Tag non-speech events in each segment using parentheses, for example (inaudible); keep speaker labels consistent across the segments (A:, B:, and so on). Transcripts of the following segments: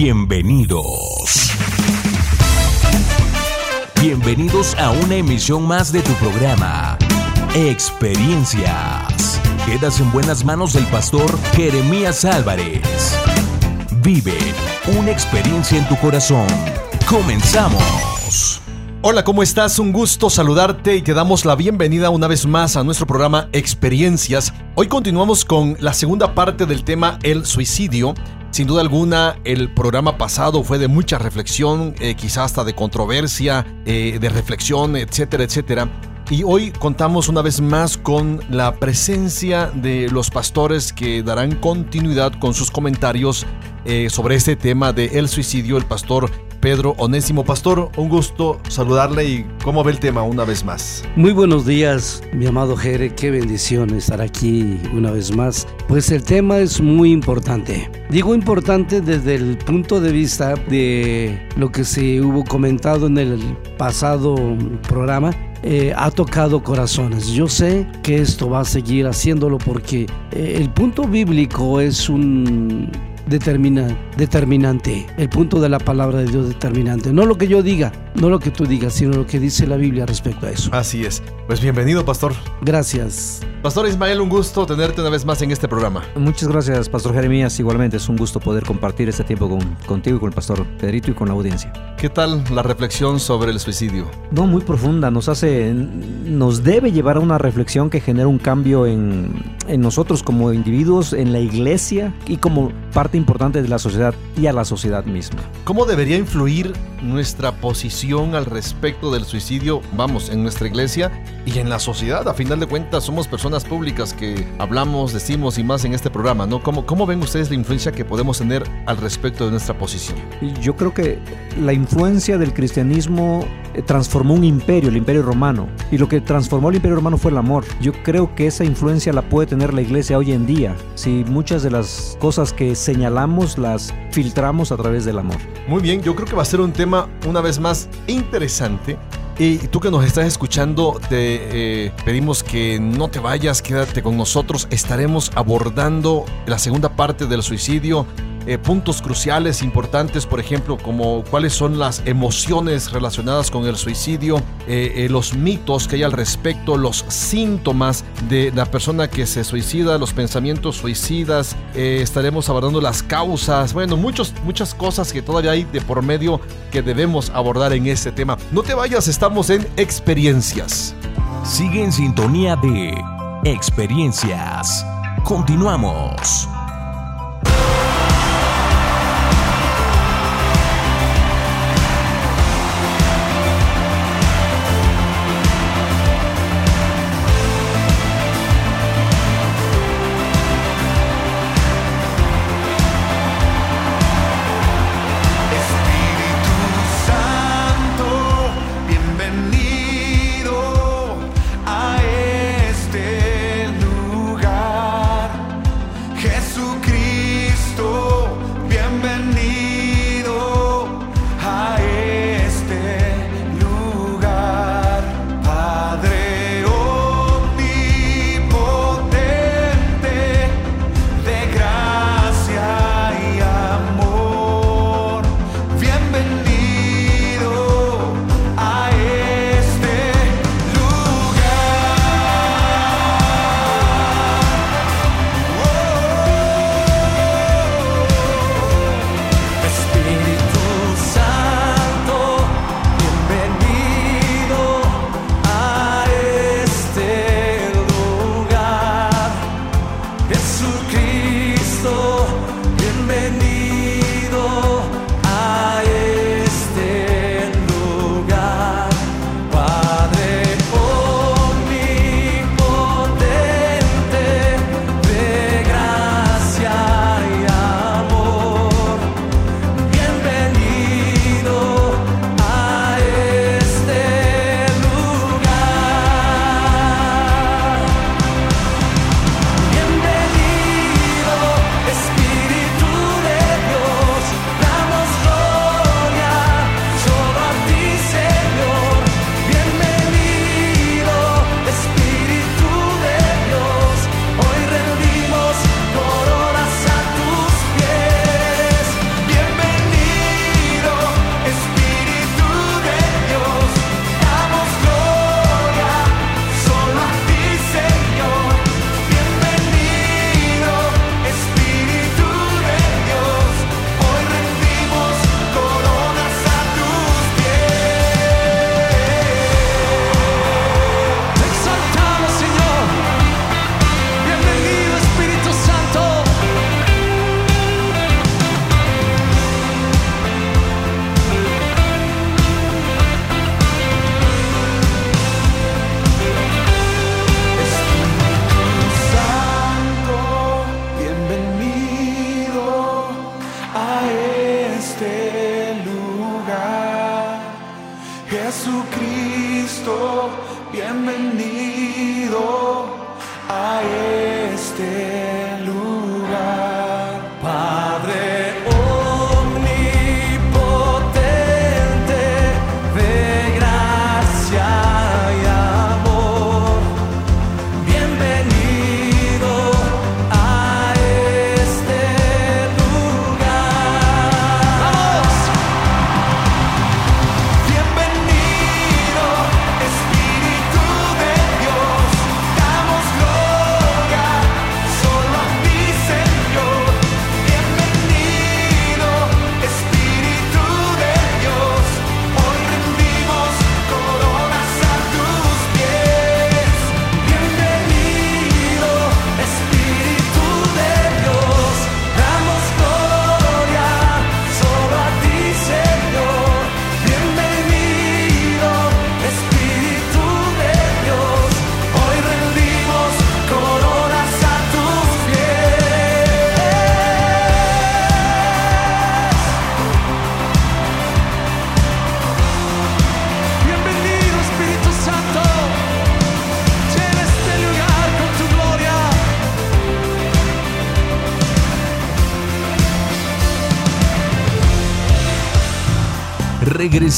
A: Bienvenidos. Bienvenidos a una emisión más de tu programa, Experiencias. Quedas en buenas manos del pastor Jeremías Álvarez. Vive una experiencia en tu corazón. Comenzamos.
B: Hola, ¿cómo estás? Un gusto saludarte y te damos la bienvenida una vez más a nuestro programa Experiencias. Hoy continuamos con la segunda parte del tema El suicidio. Sin duda alguna, el programa pasado fue de mucha reflexión, eh, quizás hasta de controversia, eh, de reflexión, etcétera, etcétera. Y hoy contamos una vez más con la presencia de los pastores que darán continuidad con sus comentarios eh, sobre este tema de el suicidio, el pastor Pedro Onésimo. Pastor, un gusto saludarle y cómo ve el tema una vez más.
C: Muy buenos días, mi amado Jere, qué bendición estar aquí una vez más. Pues el tema es muy importante. Digo importante desde el punto de vista de lo que se hubo comentado en el pasado programa, eh, ha tocado corazones. Yo sé que esto va a seguir haciéndolo porque eh, el punto bíblico es un determina, determinante, el punto de la palabra de Dios determinante. No lo que yo diga, no lo que tú digas, sino lo que dice la Biblia respecto a eso.
B: Así es. Pues bienvenido, pastor.
C: Gracias.
B: Pastor Ismael, un gusto tenerte una vez más en este programa.
D: Muchas gracias, Pastor Jeremías. Igualmente es un gusto poder compartir este tiempo con, contigo y con el Pastor Pedrito y con la audiencia.
B: ¿Qué tal la reflexión sobre el suicidio?
D: No, muy profunda. Nos hace, nos debe llevar a una reflexión que genera un cambio en, en nosotros como individuos, en la iglesia y como parte importante de la sociedad y a la sociedad misma.
B: ¿Cómo debería influir nuestra posición al respecto del suicidio, vamos, en nuestra iglesia y en la sociedad? A final de cuentas, somos personas públicas que hablamos, decimos y más en este programa, ¿no? ¿Cómo, ¿Cómo ven ustedes la influencia que podemos tener al respecto de nuestra posición?
D: Yo creo que la influencia del cristianismo eh, transformó un imperio, el imperio romano, y lo que transformó el imperio romano fue el amor. Yo creo que esa influencia la puede tener la iglesia hoy en día, si muchas de las cosas que señalamos las filtramos a través del amor.
B: Muy bien, yo creo que va a ser un tema una vez más interesante y tú que nos estás escuchando, te eh, pedimos que no te vayas, quédate con nosotros. Estaremos abordando la segunda parte del suicidio eh, puntos cruciales importantes, por ejemplo, como cuáles son las emociones relacionadas con el suicidio, eh, eh, los mitos que hay al respecto, los síntomas de la persona que se suicida, los pensamientos suicidas, estaremos abordando las causas, bueno, muchos, muchas cosas que todavía hay de por medio que debemos abordar en este tema. No te vayas, estamos en experiencias.
A: Sigue en sintonía de experiencias. Continuamos.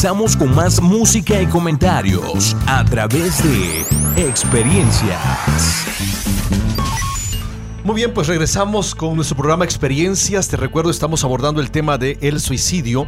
A: Regresamos con más música y comentarios a través de Experiencias.
B: Muy bien, pues regresamos con nuestro programa Experiencias. Te recuerdo, estamos abordando el tema del el suicidio.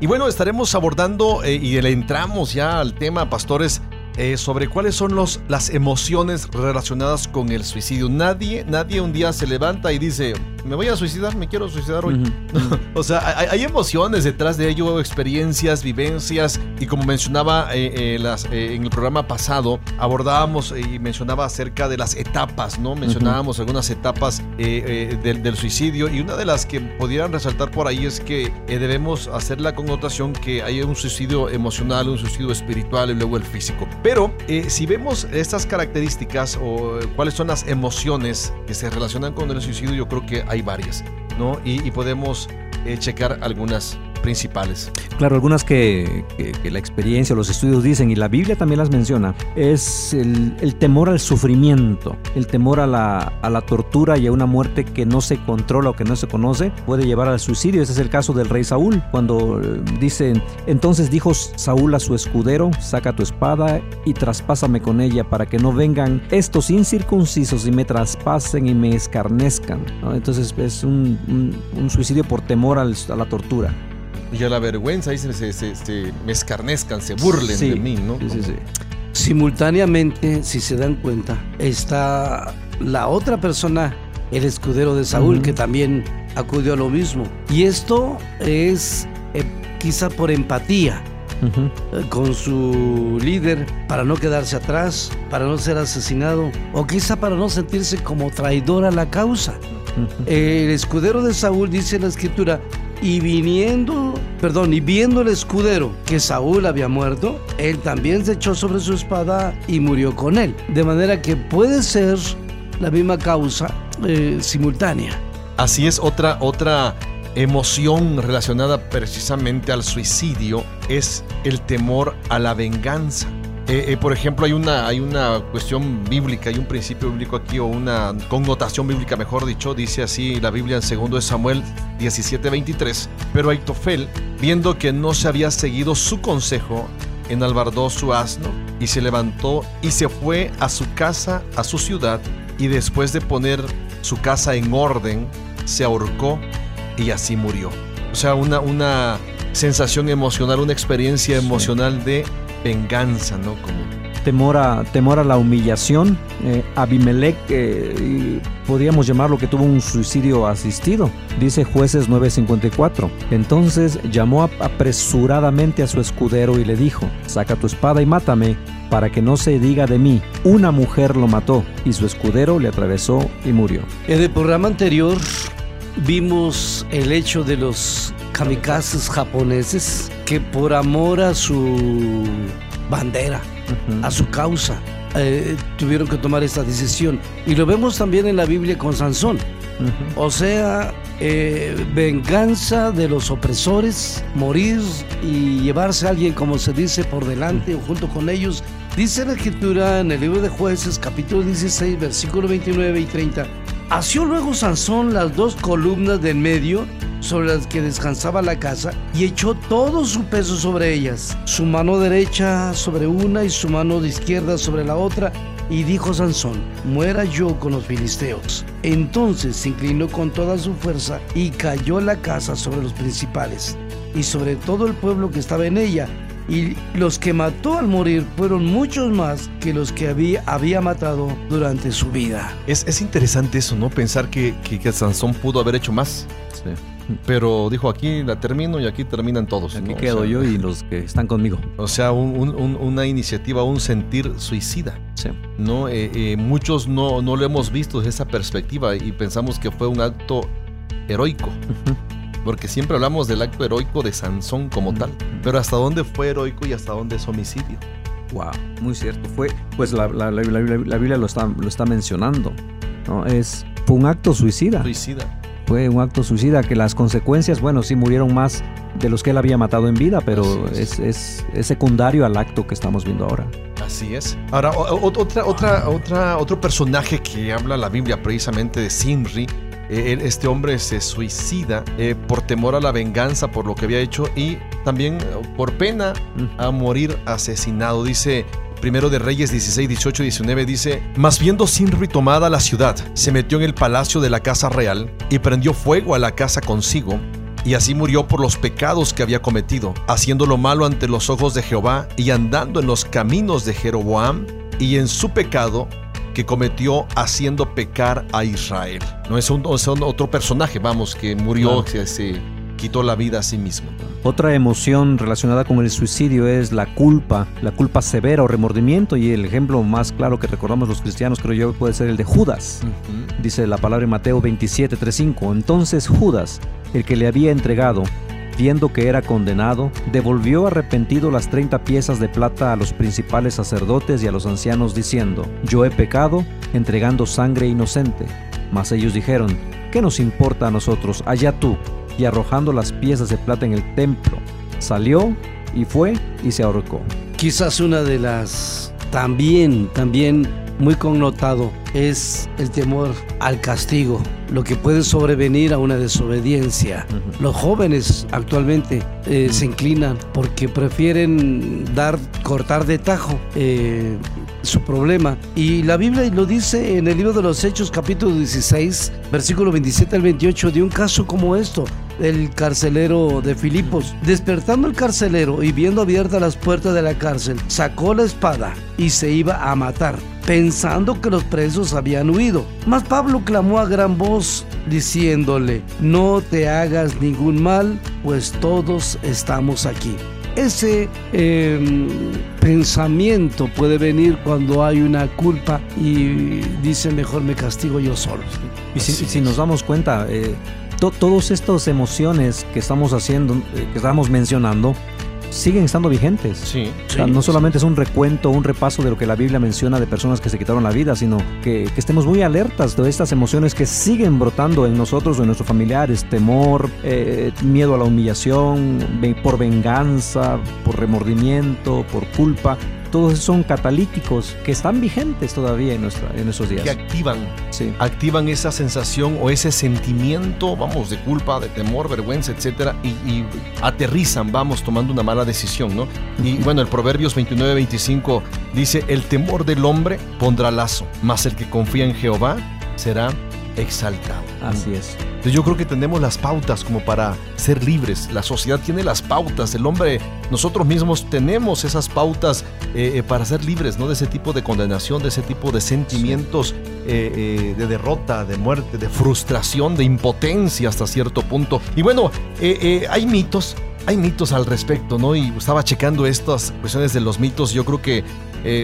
B: Y bueno, estaremos abordando eh, y entramos ya al tema, pastores, eh, sobre cuáles son los, las emociones relacionadas con el suicidio. Nadie, nadie un día se levanta y dice, me voy a suicidar, me quiero suicidar hoy. (laughs) o sea, hay, hay emociones detrás de ello, experiencias, vivencias. Y como mencionaba eh, eh, las, en el programa pasado, abordábamos y mencionaba acerca de las etapas, ¿no? Mencionábamos algunas etapas del, del suicidio. Y una de las que pudieran resaltar por ahí es que debemos hacer la connotación que hay un suicidio emocional, un suicidio espiritual y luego el físico. Pero eh, si vemos estas características o cuáles son las emociones que se relacionan con el suicidio, yo creo que hay varias, ¿no? Y, y podemos eh, checar algunas principales.
D: Claro, algunas que, la experiencia los estudios dicen, y la Biblia también las menciona, es el, temor al sufrimiento, el temor a la, a la tortura y a una muerte que no se controla o que no se conoce, puede llevar al suicidio. Ese es el caso del rey Saúl, cuando eh, dicen, entonces dijo Saúl a su escudero, saca tu espada y traspásame con ella para que no vengan estos incircuncisos y me traspasen y me escarnezcan. Entonces es un, un- suicidio por temor a la tortura.
B: Y a la vergüenza, ahí se, se- se- se- me escarnezcan, se burlen
D: Sí,
B: de mí, ¿no?
D: sí, sí, sí.
C: Simultáneamente, si se dan cuenta, está la otra persona, el escudero de Saúl, que también acudió a lo mismo. Y esto es eh, quizá por empatía eh, con su líder, para no quedarse atrás, para no ser asesinado, o quizá para no sentirse como traidor a la causa. El escudero de Saúl dice en la escritura, y viniendo, perdón, y viendo el escudero que Saúl había muerto, él también se echó sobre su espada y murió con él. De manera que puede ser la misma causa eh, simultánea.
B: Así es, otra, otra emoción relacionada precisamente al suicidio es el temor a la venganza. Eh, eh, por ejemplo, hay una, hay una cuestión bíblica, hay un principio bíblico aquí, o una connotación bíblica, mejor dicho, dice así la Biblia en 2 de Samuel 17:23. Pero Aitofel, viendo que no se había seguido su consejo, enalbardó su asno y se levantó y se fue a su casa, a su ciudad, y después de poner su casa en orden, se ahorcó y así murió. O sea, una, una sensación emocional, una experiencia emocional de venganza, ¿no? Como
D: temor a, temor a la humillación. Eh, Abimelech, eh, podríamos llamarlo que tuvo un suicidio asistido, dice jueces 9:54. Entonces llamó ap- apresuradamente a su escudero y le dijo, saca tu espada y mátame, para que no se diga de mí, una mujer lo mató, y su escudero le atravesó y murió.
C: En el programa anterior vimos el hecho de los kamikazes japoneses que por amor a su bandera, a su causa, eh, tuvieron que tomar esta decisión. Y lo vemos también en la Biblia con Sansón. O sea, eh, venganza de los opresores, morir y llevarse a alguien, como se dice, por delante o junto con ellos. Dice la escritura en el libro de jueces, capítulo 16, versículo 29 y 30. Asió luego Sansón las dos columnas del medio sobre las que descansaba la casa y echó todo su peso sobre ellas, su mano derecha sobre una y su mano de izquierda sobre la otra, y dijo Sansón, muera yo con los filisteos. Entonces se inclinó con toda su fuerza y cayó la casa sobre los principales y sobre todo el pueblo que estaba en ella. Y los que mató al morir fueron muchos más que los que había, había matado durante su vida.
B: Es, es interesante eso, ¿no? Pensar que, que, que Sansón pudo haber hecho más.
D: Sí.
B: Pero dijo, aquí la termino y aquí terminan todos.
D: Aquí
B: ¿no? O
D: quedo
B: sea,
D: yo y los que están conmigo.
B: O sea, un- un- un- una iniciativa, un sentir suicida.
D: Sí.
B: ¿no? Eh, eh, muchos no, no lo hemos visto desde esa perspectiva y pensamos que fue un acto heroico. Porque siempre hablamos del acto heroico de Sansón como tal. Pero ¿hasta dónde fue heroico y hasta dónde es homicidio?
D: Wow, muy cierto. Fue, pues la, la- la- Biblia lo está, lo está mencionando. ¿no? Es, fue un acto suicida.
B: Suicida.
D: Fue un acto suicida que las consecuencias, bueno, sí murieron más de los que él había matado en vida, pero es,
B: es.
D: es- es secundario al acto que estamos viendo ahora.
B: Así es. Ahora, otra, otra, otra, otro personaje que habla la Biblia precisamente de Simri. Eh, este hombre se suicida eh, por temor a la venganza por lo que había hecho y también eh, por pena a morir asesinado. Dice Primero de Reyes 16, 18, 19 dice, Mas viendo Sinri tomada la ciudad, se metió en el palacio de la casa real y prendió fuego a la casa consigo, y así murió por los pecados que había cometido, haciendo lo malo ante los ojos de Jehová y andando en los caminos de Jeroboam y en su pecado que cometió haciendo pecar a Israel. No es un, es un otro personaje, vamos, que murió, que se quitó la vida a sí mismo.
D: Otra emoción relacionada con el suicidio es la culpa, la culpa severa o remordimiento y el ejemplo más claro que recordamos los cristianos creo yo puede ser el de Judas. Dice la palabra en Mateo 27, 3:5. Entonces Judas, el que le había entregado, viendo que era condenado, devolvió arrepentido las 30 piezas de plata a los principales sacerdotes y a los ancianos, diciendo, Yo he pecado, entregando sangre inocente. Mas ellos dijeron, ¿qué nos importa a nosotros? Allá tú. Y arrojando las piezas de plata en el templo, salió y fue y se ahorcó.
C: Quizás una de las también, también muy connotado es el temor al castigo, lo que puede sobrevenir a una desobediencia. Los jóvenes actualmente eh, se inclinan porque prefieren dar, cortar de tajo eh, su problema. Y la Biblia lo dice en el libro de los Hechos, capítulo 16, versículo 27 al 28, de un caso como esto el carcelero de Filipos. Despertando el carcelero y viendo abiertas las puertas de la cárcel, sacó la espada y se iba a matar, pensando que los presos habían huido. Mas Pablo clamó a gran voz, diciéndole, no te hagas ningún mal, pues todos estamos aquí. Ese eh, pensamiento puede venir cuando hay una culpa y dice mejor me castigo yo solo.
D: Y si, y si nos damos cuenta, eh, to- todas estas emociones que estamos haciendo, eh, que estamos mencionando, siguen estando vigentes.
B: Sí.
D: O sea, no solamente es un recuento, un repaso de lo que la Biblia menciona de personas que se quitaron la vida, sino que, que estemos muy alertas de estas emociones que siguen brotando en nosotros o en nuestros familiares. Temor, eh, miedo a la humillación, por venganza, por remordimiento, por culpa. Todos son catalíticos que están vigentes todavía en, nuestra, en nuestros días.
B: Que activan
D: Sí.
B: activan esa sensación o ese sentimiento, vamos, de culpa, de temor, vergüenza, etcétera, y, y aterrizan, vamos, tomando una mala decisión, ¿no? Y bueno, el Proverbios 29, 25 dice: El temor del hombre pondrá lazo, mas el que confía en Jehová será exaltado.
D: Así es.
B: Entonces yo creo que tenemos las pautas como para ser libres. La sociedad tiene las pautas. El hombre, nosotros mismos tenemos esas pautas eh, eh, para ser libres, ¿no? De ese tipo de condenación, de ese tipo de sentimientos eh, de derrota, de muerte, de frustración, de impotencia hasta cierto punto. Y bueno, hay mitos. Hay mitos al respecto, ¿no? Y estaba checando estas cuestiones de los mitos. Yo creo que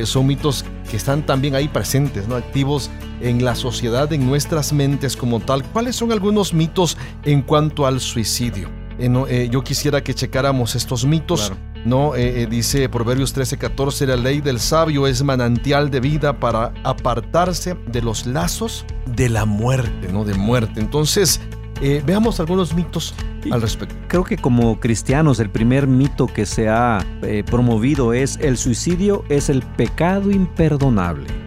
B: son mitos que están también ahí presentes, ¿no? Activos en la sociedad, en nuestras mentes como tal. ¿Cuáles son algunos mitos en cuanto al suicidio? Eh, no, eh, yo quisiera que checáramos estos mitos.
D: Claro.
B: No, Eh, dice Proverbios 13, 14, la ley del sabio es manantial de vida para apartarse de los lazos de la muerte, ¿no? De muerte. Entonces, veamos algunos mitos al respecto.
D: Creo que como cristianos el primer mito que se ha promovido es el suicidio es el pecado imperdonable.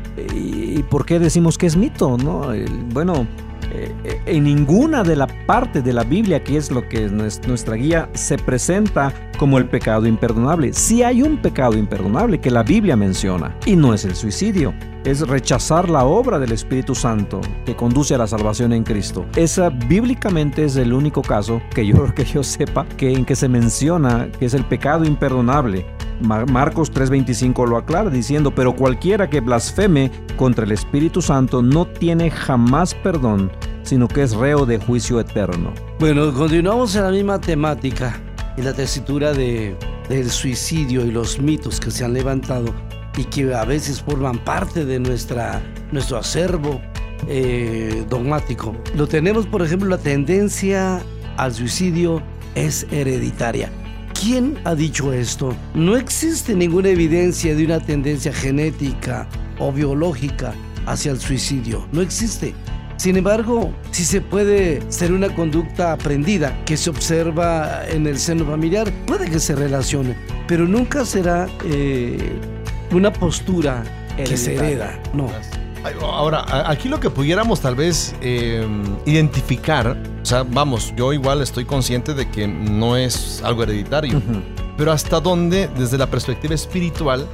D: ¿Y por qué decimos que es mito? No? Bueno, eh, eh, en ninguna de la parte de la Biblia, que es lo que es nues- nuestra guía, se presenta como el pecado imperdonable. Sí hay un pecado imperdonable que la Biblia menciona, y no es el suicidio. Es rechazar la obra del Espíritu Santo que conduce a la salvación en Cristo. Esa bíblicamente es el único caso que yo, (laughs) que yo sepa que en que se menciona que es el pecado imperdonable. Mar- Marcos 3:25 lo aclara diciendo, pero cualquiera que blasfeme contra el Espíritu Santo no tiene jamás perdón, sino que es reo de juicio eterno.
C: Bueno, continuamos en la misma temática y la tesitura de, del suicidio y los mitos que se han levantado y que a veces forman parte de nuestra, nuestro acervo eh, dogmático. Lo tenemos, por ejemplo, la tendencia al suicidio es hereditaria. ¿Quién ha dicho esto? No existe ninguna evidencia de una tendencia genética o biológica hacia el suicidio. No existe. Sin embargo, sí se puede ser una conducta aprendida que se observa en el seno familiar, puede que se relacione, pero nunca será eh, una postura que se hereda. No.
B: Ahora, a- aquí lo que pudiéramos tal vez eh, identificar, o sea, vamos, yo igual estoy consciente de que no es algo hereditario, pero hasta dónde, desde la perspectiva espiritual,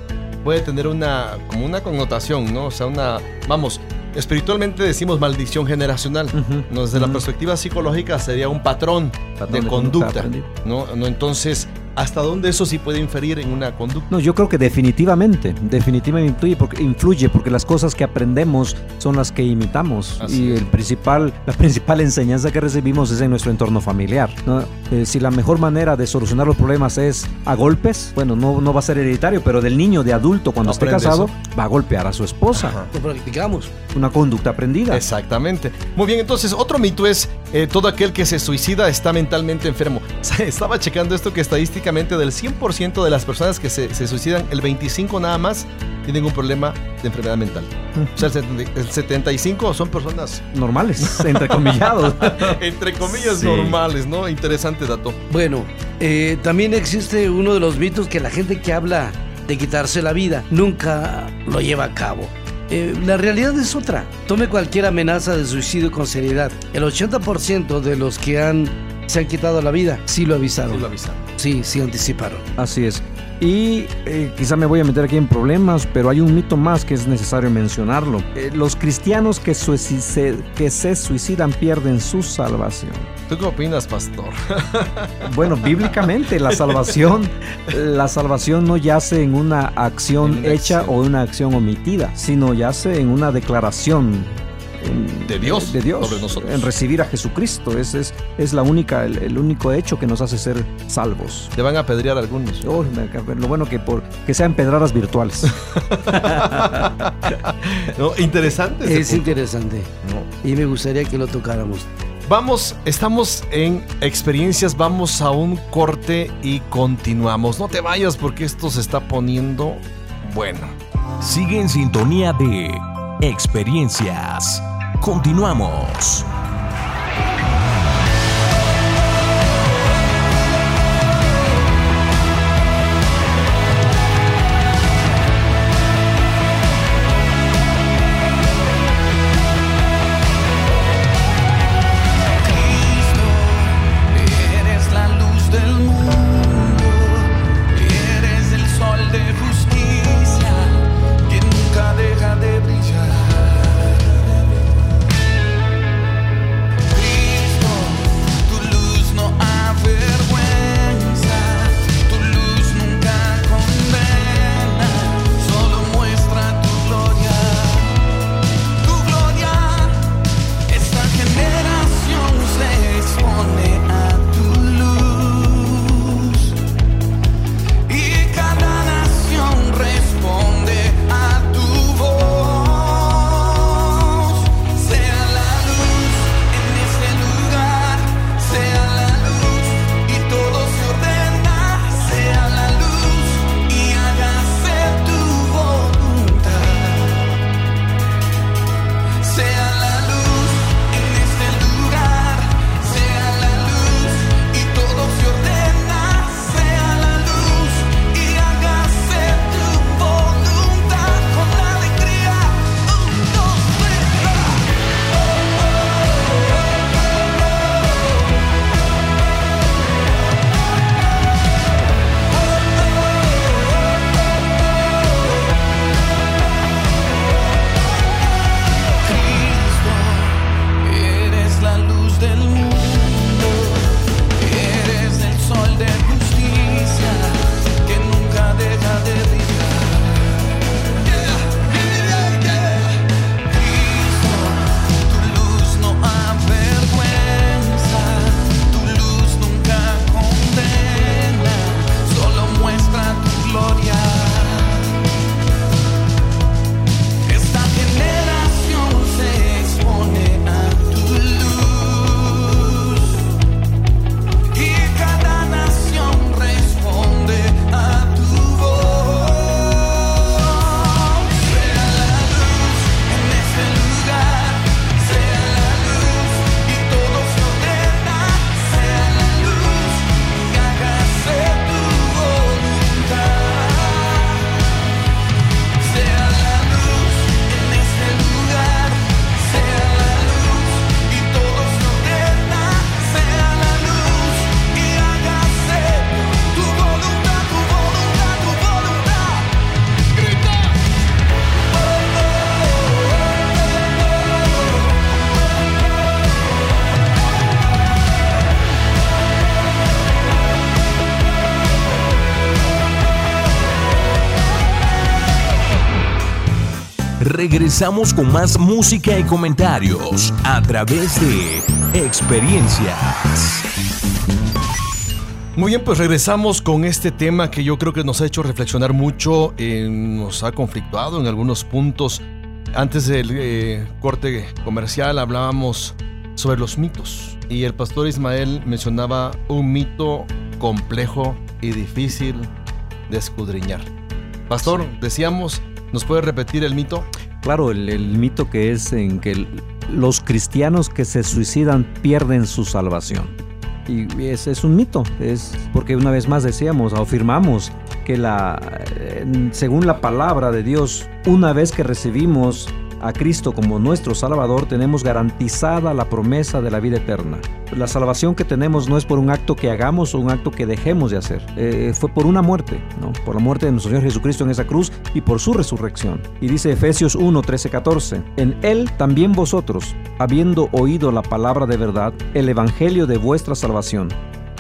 B: puede tener una, como una connotación, ¿no? O sea, una, vamos, espiritualmente decimos maldición generacional,
D: Ujú.
B: ¿no? Desde la perspectiva psicológica sería un patrón,
D: Patrón
B: de,
D: de
B: conducta. ¿no? ¿no? Entonces, ¿hasta dónde eso sí puede inferir en una conducta?
D: No, yo creo que definitivamente, definitivamente influye porque, influye porque las cosas que aprendemos son las que imitamos
B: Así
D: y el principal, la (laughs) principal enseñanza que recibimos es en nuestro entorno familiar. ¿no? Eh, si la mejor manera de solucionar los problemas es a golpes, bueno, no, no va a ser hereditario, pero del niño de adulto cuando esté casado
B: eso.
D: va a golpear a su esposa.
B: Ajá.
C: Lo practicamos.
D: Una conducta aprendida.
B: Exactamente. Muy bien, entonces otro mito es eh, todo aquel que se suicida está mentalmente enfermo. (laughs) Estaba checando esto que estadísticamente del 100% de las personas que se, se suicidan, el 25 nada más tienen un problema de enfermedad mental. O sea, el 70 el 75 son personas,
D: Normales, (laughs) entrecomillados.
B: entre comillas,
D: Sí.
B: normales, ¿no? Interesante dato.
C: Bueno, eh, también existe uno de los mitos que la gente que habla de quitarse la vida nunca lo lleva a cabo. Eh, la realidad es otra. Tome cualquier amenaza de suicidio con seriedad. El 80% de los que han, se han quitado la vida sí lo avisaron.
B: Sí lo avisaron.
C: Sí, sí anticiparon.
D: Así es. Y eh, quizá me voy a meter aquí en problemas, pero hay un mito más que es necesario mencionarlo. Eh, los cristianos que, se, que se suicidan pierden su salvación.
B: ¿Tú qué opinas, pastor? (laughs)
D: Bueno, bíblicamente la salvación, (laughs) la salvación no yace en una acción
B: En una
D: hecha
B: acción.
D: o una acción omitida, sino yace en una declaración en-
B: De Dios
D: de Dios,
B: sobre nosotros.
D: en recibir a Jesucristo. Ese es, es la única, el, el único hecho que nos hace ser salvos.
B: Te van a apedrear algunos.
D: Oh, lo bueno que por que sean pedradas virtuales. (laughs)
B: No, interesante. ese
C: Es
B: punto.
C: interesante.
B: No.
C: Y me gustaría que lo tocáramos.
B: Vamos, estamos en experiencias, vamos a un corte y continuamos. No te vayas porque esto se está poniendo bueno.
A: Sigue en sintonía de experiencias. Continuamos. Regresamos con más música y comentarios a través de experiencias.
B: Muy bien, pues regresamos con este tema que yo creo que nos ha hecho reflexionar mucho, eh, nos ha conflictuado en algunos puntos. Antes del eh, corte comercial hablábamos sobre los mitos y el pastor Ismael mencionaba un mito complejo y difícil de escudriñar. Pastor, decíamos, ¿nos puede repetir el mito?
D: Claro, el, mito que es en que los cristianos que se suicidan pierden su salvación. Y es, es un mito, es porque una vez más decíamos, afirmamos que la, eh, según la palabra de Dios, una vez que recibimos a Cristo como nuestro Salvador, tenemos garantizada la promesa de la vida eterna. La salvación que tenemos no es por un acto que hagamos o un acto que dejemos de hacer. Eh, fue por una muerte, ¿no? por la muerte de nuestro Señor Jesucristo en esa cruz y por su resurrección. Y dice Efesios 1, 13, 14, en Él también vosotros, habiendo oído la palabra de verdad, el Evangelio de vuestra salvación,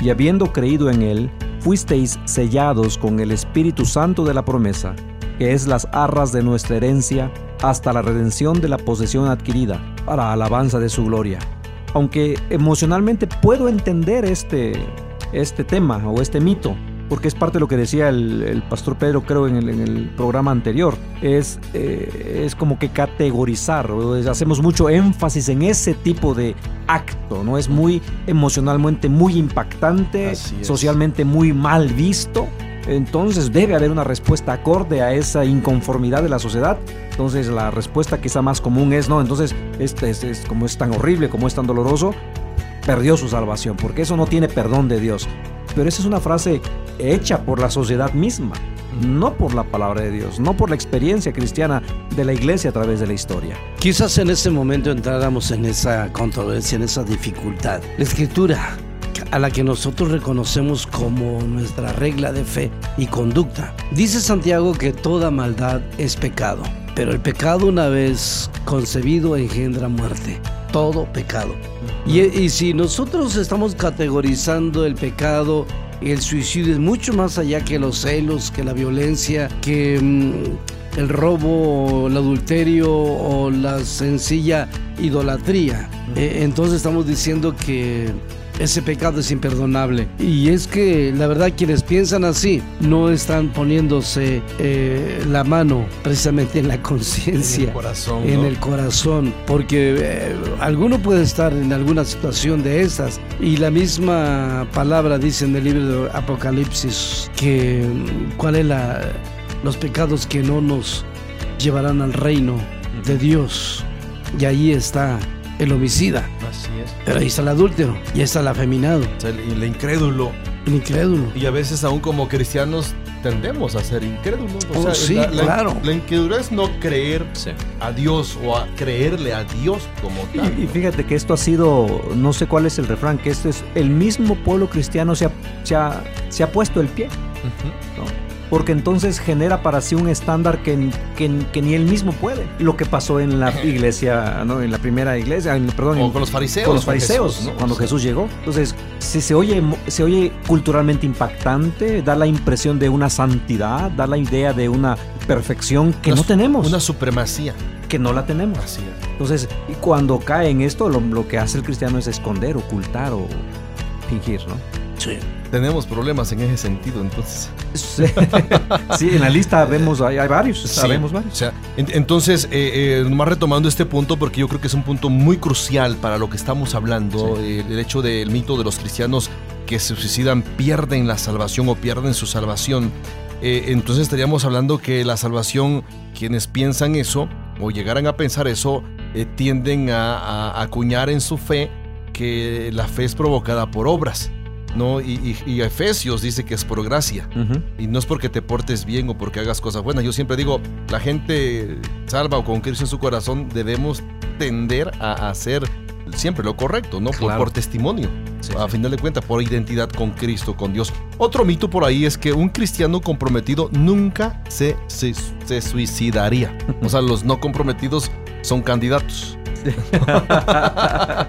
D: y habiendo creído en Él, fuisteis sellados con el Espíritu Santo de la promesa, que es las arras de nuestra herencia, hasta la redención de la posesión adquirida, para alabanza de su gloria. Aunque emocionalmente puedo entender este, este tema o este mito, porque es parte de lo que decía el, el pastor Pedro, creo, en el, en el programa anterior. Es, eh, es como que categorizar, hacemos mucho énfasis en ese tipo de acto, ¿no? Es muy emocionalmente muy impactante, socialmente muy mal visto. Entonces debe haber una respuesta acorde a esa inconformidad de la sociedad. Entonces la respuesta quizá más común es, no, entonces este es, es como es tan horrible, como es tan doloroso, perdió su salvación, porque eso no tiene perdón de Dios. Pero esa es una frase hecha por la sociedad misma, no por la palabra de Dios, no por la experiencia cristiana de la iglesia a través de la historia.
C: Quizás en ese momento entráramos en esa controversia, en esa dificultad. La escritura, a la que nosotros reconocemos como nuestra regla de fe y conducta, dice Santiago que toda maldad es pecado, pero el pecado una vez concebido engendra muerte. Todo pecado. Y, y si nosotros estamos categorizando el pecado el suicidio es mucho más allá que los celos, que la violencia, que mm, el robo, el adulterio o la sencilla idolatría. Eh, entonces estamos diciendo que ese pecado es imperdonable. Y es que la verdad quienes piensan así no están poniéndose eh, la mano precisamente en la conciencia.
B: En el corazón,
C: En
B: ¿no?
C: el corazón, porque eh, alguno puede estar en alguna situación de esas y la misma palabra dice en el libro de Apocalipsis que mm, cuál es la los pecados que no nos llevarán al reino de Dios y ahí está el homicida,
B: Así es.
C: pero ahí está el adúltero y ahí está el afeminado,
B: el, el incrédulo.
C: el incrédulo.
B: Y a veces aún como cristianos tendemos a ser incrédulos. O
C: Oh,
B: sea,
C: sí,
B: la, la-
C: claro.
B: La incredulidad es no creer
E: Sí.
B: a Dios o a creerle a Dios como tal.
D: Y, y fíjate que esto ha sido, no sé cuál es el refrán, que esto es, el mismo pueblo cristiano se ha, se ha- se ha puesto el pie,
B: Ujú.
D: ¿no? Porque entonces genera para sí un estándar que, que- que ni él mismo puede. Lo que pasó en la iglesia, ¿no? en la primera iglesia, en- perdón,
B: O
D: en-
B: con los fariseos,
D: con los fariseos,
B: Jesús, ¿no?
D: cuando Jesús llegó. Entonces, si se oye, se oye culturalmente impactante, da la impresión de una santidad, da la idea de una perfección que
B: una
D: no tenemos,
B: Una supremacía.
D: que no la tenemos.
B: Así es.
D: Entonces, y cuando cae en esto, lo, lo que hace el cristiano es esconder, ocultar o fingir, ¿no?
C: Sí.
B: Tenemos problemas en ese sentido, entonces. (laughs)
D: Sí, en la lista vemos, hay, hay varios,
B: Sí.
D: sabemos varios.
B: O sea, en- entonces, eh, eh, nomás retomando este punto, porque yo creo que es un punto muy crucial para lo que estamos hablando, eh, el hecho del mito de los cristianos que se suicidan pierden la salvación o pierden su salvación. Eh, entonces estaríamos hablando que la salvación, quienes piensan eso o llegaran a pensar eso, eh, tienden a, a acuñar en su fe que la fe es provocada por obras. ¿No? Y, y- y Efesios dice que es por gracia. Y no es porque te portes bien o porque hagas cosas buenas. Yo siempre digo, la gente salva o con Cristo en su corazón debemos tender a hacer siempre lo correcto, ¿no? Por-
D: Claro.
B: Por, testimonio.
E: Sí,
B: a final de cuentas, por identidad con Cristo, con Dios. Otro mito por ahí es que un cristiano comprometido nunca se, se, se suicidaría. O sea, los no comprometidos son candidatos. (laughs)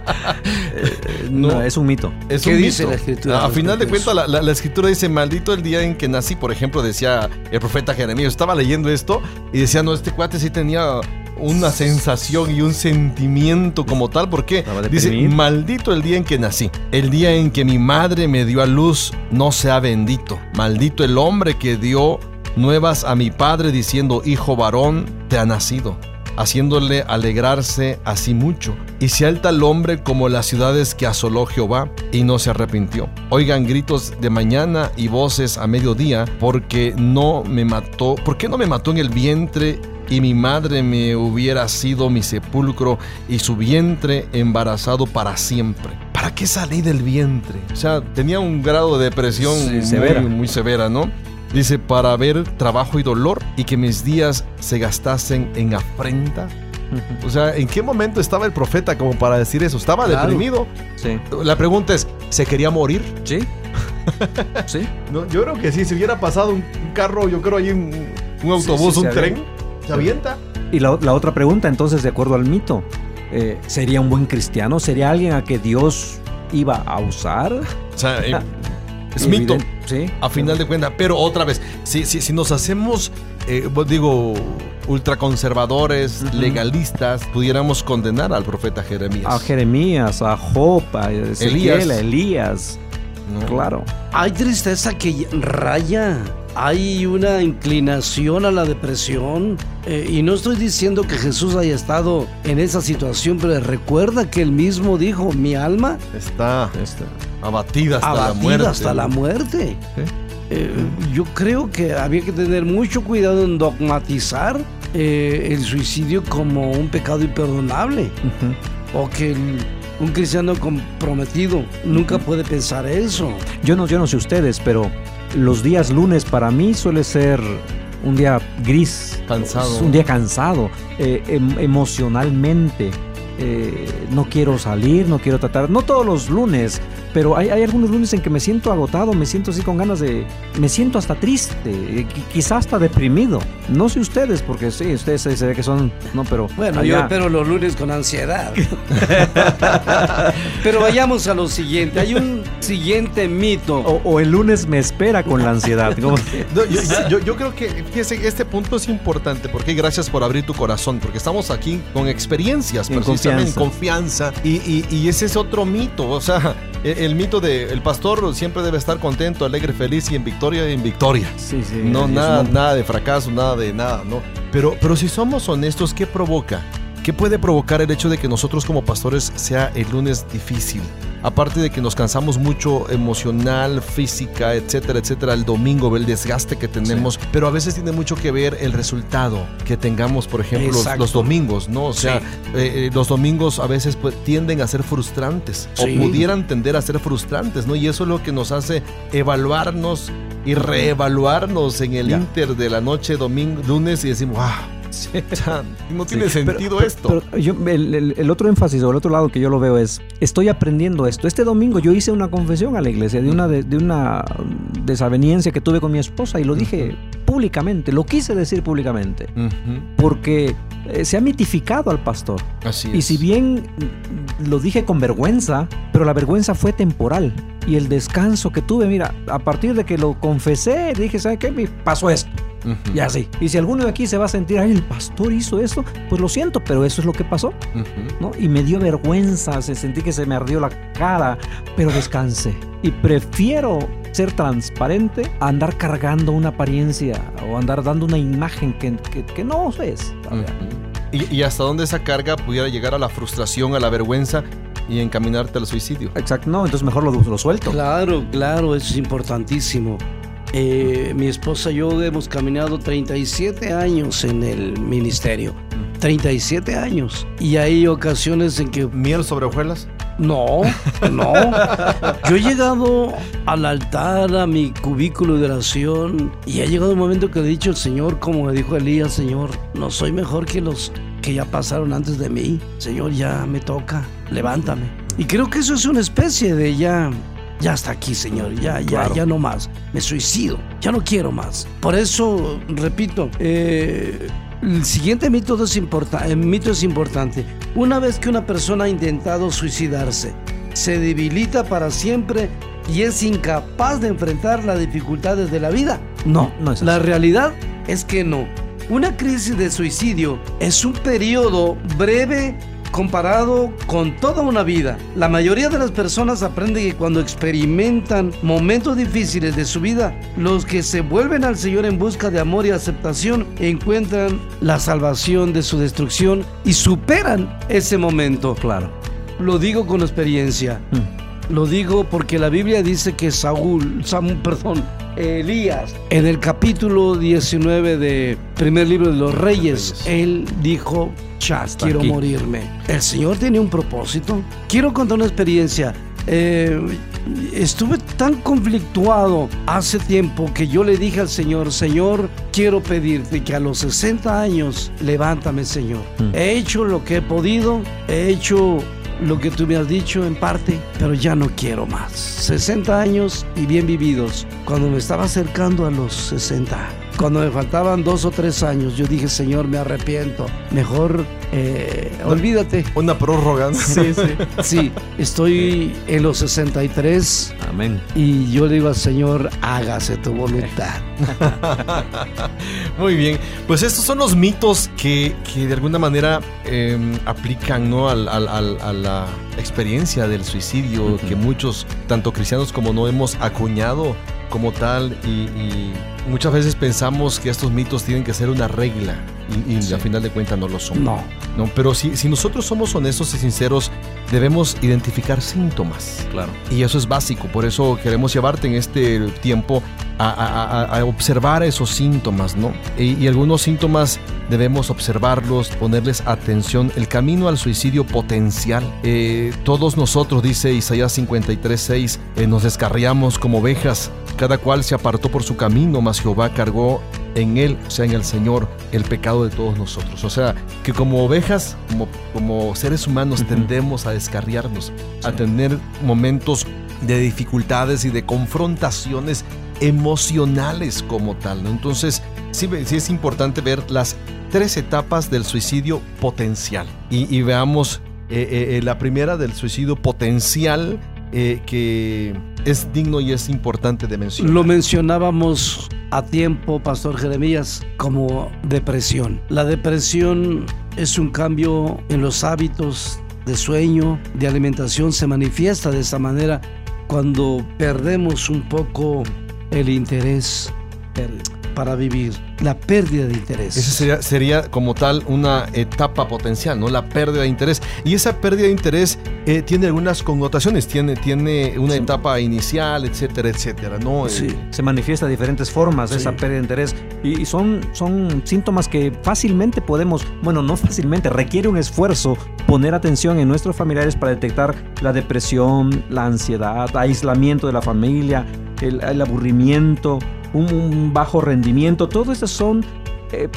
D: No,
B: No.
D: es un mito.
B: Es
C: ¿Qué
B: un
C: dice
B: mito.
C: la Escritura
B: A, final de cuentas, la, la- la escritura dice, maldito el día en que nací, por ejemplo, decía el profeta Jeremías. Estaba leyendo esto y decía, no, este cuate sí tenía una sensación y un sentimiento como tal. ¿Por qué?
D: Estaba
B: Dice, maldito el día en que nací. El día en que mi madre me dio a luz no sea bendito. Maldito el hombre que dio nuevas a mi padre diciendo, hijo varón, te ha nacido haciéndole alegrarse así mucho. Y se alta el hombre como las ciudades que asoló Jehová y no se arrepintió. Oigan gritos de mañana y voces a mediodía, porque no me mató, ¿por qué no me mató en el vientre? Y mi madre me hubiera sido mi sepulcro y su vientre embarazado para siempre. ¿Para qué salí del vientre? O sea, tenía un grado de depresión
D: Sí,
B: muy-
D: severa.
B: muy severa, ¿no? Dice, para ver trabajo y dolor y que mis días se gastasen en afrenta. O sea, ¿en qué momento estaba el profeta como para decir eso? ¿Estaba
C: Claro.
B: deprimido?
D: Sí.
B: La pregunta es, ¿se quería morir?
D: Sí. (laughs) sí.
B: No, yo creo que sí, si hubiera pasado un, carro, yo creo ahí un, un autobús,
D: sí,
B: un tren,
D: avienta.
B: se avienta.
D: Y la, la otra pregunta, entonces, de acuerdo al mito, eh, ¿sería un buen cristiano? ¿Sería alguien a que Dios iba a usar?
B: O sea, (laughs) es mito.
D: Sí.
B: A final de cuentas, pero otra vez, si, si, si nos hacemos, eh, pues digo, ultraconservadores, legalistas, pudiéramos condenar al profeta Jeremías.
D: A Jeremías, a Job, a Ezequiel,
B: Elías.
D: a Elías.
B: ¿no?
D: Claro.
C: Hay tristeza que raya, hay una inclinación a la depresión. eh, y no estoy diciendo que Jesús haya estado en esa situación, pero recuerda que él mismo dijo, mi alma
B: Está
D: Este,
B: abatida hasta la
C: abatida
B: muerte.
C: hasta la muerte. Eh, yo creo que había que tener mucho cuidado en dogmatizar eh, el suicidio como un pecado imperdonable. O que el- un cristiano comprometido nunca puede pensar eso.
D: Yo no, yo no sé ustedes, pero los días lunes para mí suele ser un día gris.
B: Cansado.
D: Un día cansado, eh, em- emocionalmente. eh, no quiero salir, no quiero tratar. No todos los lunes, pero hay, hay algunos lunes en que me siento agotado, me siento así con ganas de. Me siento hasta triste, eh, qui- quizás hasta deprimido. No sé ustedes, porque sí, ustedes se, se ve que son. No, pero.
C: Bueno,
D: allá-
C: yo espero los lunes con ansiedad. (laughs) Pero vayamos a lo siguiente. Hay un siguiente mito.
D: O, o el lunes me espera con la ansiedad.
B: No, (laughs) yo, yo- yo creo que fíjese, este punto es importante porque gracias por abrir tu corazón, porque estamos aquí con experiencias,
D: En
B: precisamente, en
D: confianza.
B: confianza. Y, y- y ese es otro mito, o sea, el, el mito de el pastor siempre debe estar contento, alegre, feliz y en victoria y en victoria.
D: Sí, sí.
B: No, nada, nada de fracaso, nada de nada, ¿no? Pero, pero si somos honestos, ¿qué provoca? ¿Qué puede provocar el hecho de que nosotros como pastores sea el lunes difícil? Aparte de que nos cansamos mucho emocional, física, etcétera, etcétera, el domingo, ve el desgaste que tenemos, pero a veces tiene mucho que ver el resultado que tengamos, por ejemplo, los, domingos, ¿no? O sea,
C: Sí.
B: eh, eh, los domingos a veces pues, tienden a ser frustrantes
C: Sí.
B: o pudieran tender a ser frustrantes, ¿no? Y eso es lo que nos hace evaluarnos y reevaluarnos en el
D: Ya.
B: inter de la noche, domingo, lunes y decimos, ¡ah! (laughs) o sea, no tiene
D: Sí, pero-
B: sentido
D: pero-
B: esto.
D: pero yo- el, el- el otro énfasis o el otro lado que yo lo veo es, estoy aprendiendo esto. Este domingo yo hice una confesión a la iglesia de una, de, de una desaveniencia que tuve con mi esposa y lo dije públicamente, lo quise decir públicamente,
B: Ujú,
D: porque eh, se ha mitificado al pastor.
B: Así
D: Y
B: es.
D: si bien lo dije con vergüenza, pero la vergüenza fue temporal. Y el descanso que tuve, mira, a partir de que lo confesé, dije, ¿sabe qué? Me pasó esto.
B: Ujú,
D: Y así. Y si alguno de aquí se va a sentir, ay, el pastor hizo esto, pues lo siento, pero eso es lo que pasó,
B: ujú.
D: ¿no? Y me dio vergüenza, se sentí que se me ardió la cara, pero descansé. Y prefiero ser transparente a andar cargando una apariencia o andar dando una imagen que, que- que no es.
B: Y, y hasta dónde esa carga pudiera llegar a la frustración, a la vergüenza y encaminarte al suicidio.
D: Exacto, no, entonces mejor lo, lo suelto.
C: Claro, claro, eso es importantísimo. Eh, mi esposa y yo hemos caminado 37 años en el ministerio. 37 años. Y hay ocasiones en que
B: ¿Miel sobre hojuelas?
C: no, no. (laughs) Yo he llegado al altar, a mi cubículo de oración, y ha llegado un momento que he dicho al Señor, como me dijo Elías, Señor, no soy mejor que los que ya pasaron antes de mí. Señor, ya me toca, levántame. Y creo que eso es una especie de ya, ya hasta aquí, Señor, ya, ya,
D: Claro.
C: ya no más. Me suicido, ya no quiero más. Por eso, repito, eh, el siguiente mito es, importa- el mito es importante. Una vez que una persona ha intentado suicidarse, se debilita para siempre y es incapaz de enfrentar las dificultades de la vida. No,
D: No es
C: la
D: así.
C: realidad es que no. Una crisis de suicidio es un periodo breve comparado con toda una vida. La mayoría de las personas aprenden que cuando experimentan momentos difíciles de su vida, los que se vuelven al Señor en busca de amor y aceptación encuentran la salvación de su destrucción y superan ese momento.
D: Claro.
C: Lo digo con experiencia.
D: Mm.
C: Lo digo porque la Biblia dice que Saúl, Sam- (laughs) perdón, Elías, en el capítulo 19 de primer libro de los Reyes,
B: Reyes.
C: él dijo, ya, quiero
D: aquí.
C: morirme. El Señor tiene un propósito. Quiero contar una experiencia. Eh, estuve tan conflictuado hace tiempo que yo le dije al Señor, Señor, quiero pedirte que a los 60 años, levántame, Señor.
D: Mm.
C: He hecho lo que he podido, he hecho lo que tú me has dicho en parte, pero ya no quiero más. 60 años y bien vividos. Cuando me estaba acercando a los 60, cuando me faltaban dos o tres años, yo dije, Señor, me arrepiento. Mejor eh, olvídate.
B: Una prórroga. (laughs)
C: Sí, sí. Sí, estoy en los 63
D: Amén.
C: y yo le digo al Señor, hágase tu voluntad. (laughs)
B: Muy bien, pues estos son los mitos que, que de alguna manera eh, aplican ¿no? al- al- al- a la experiencia del suicidio que muchos, tanto cristianos como no, hemos acuñado como tal y, y muchas veces pensamos que estos mitos tienen que ser una regla y, y
C: Sí.
B: al final de cuentas no lo son.
C: No,
B: ¿no? Pero si, si nosotros somos honestos y sinceros, debemos identificar síntomas.
D: Claro.
B: Y eso es básico, por eso queremos llevarte en este tiempo a, a- a- a observar esos síntomas, ¿no? Y, y algunos síntomas debemos observarlos, ponerles atención. El camino al suicidio potencial. Eh, todos nosotros, dice Isaías 53, 6, eh, nos descarriamos como ovejas. Cada cual se apartó por su camino, mas Jehová cargó en él, o sea, en el Señor, el pecado de todos nosotros. O sea, que como ovejas, como, como seres humanos, tendemos a descarriarnos, a tener momentos de dificultades y de confrontaciones emocionales como tal. ¿no? Entonces, sí, sí es importante ver las tres etapas del suicidio potencial. Y, y veamos eh, eh, eh, la primera del suicidio potencial eh, que es digno y es importante de mencionar.
C: Lo mencionábamos a tiempo, Pastor Jeremías, como depresión. La depresión es un cambio en los hábitos de sueño, de alimentación, se manifiesta de esa manera cuando perdemos un poco el interés para vivir, la pérdida de interés.
B: Esa sería, sería como tal una etapa potencial, ¿no? La pérdida de interés. Y esa pérdida de interés eh, tiene algunas connotaciones, tiene, tiene una
C: Sí.
B: etapa inicial, etcétera, etcétera, ¿no?
C: Sí.
B: Eh,
D: Se manifiesta de diferentes formas
C: Sí.
D: esa pérdida de interés y, y son, son síntomas que fácilmente podemos, bueno, no fácilmente, requiere un esfuerzo poner atención en nuestros familiares para detectar la depresión, la ansiedad, aislamiento de la familia, el, el aburrimiento, un, un bajo rendimiento, todo eso son, eh,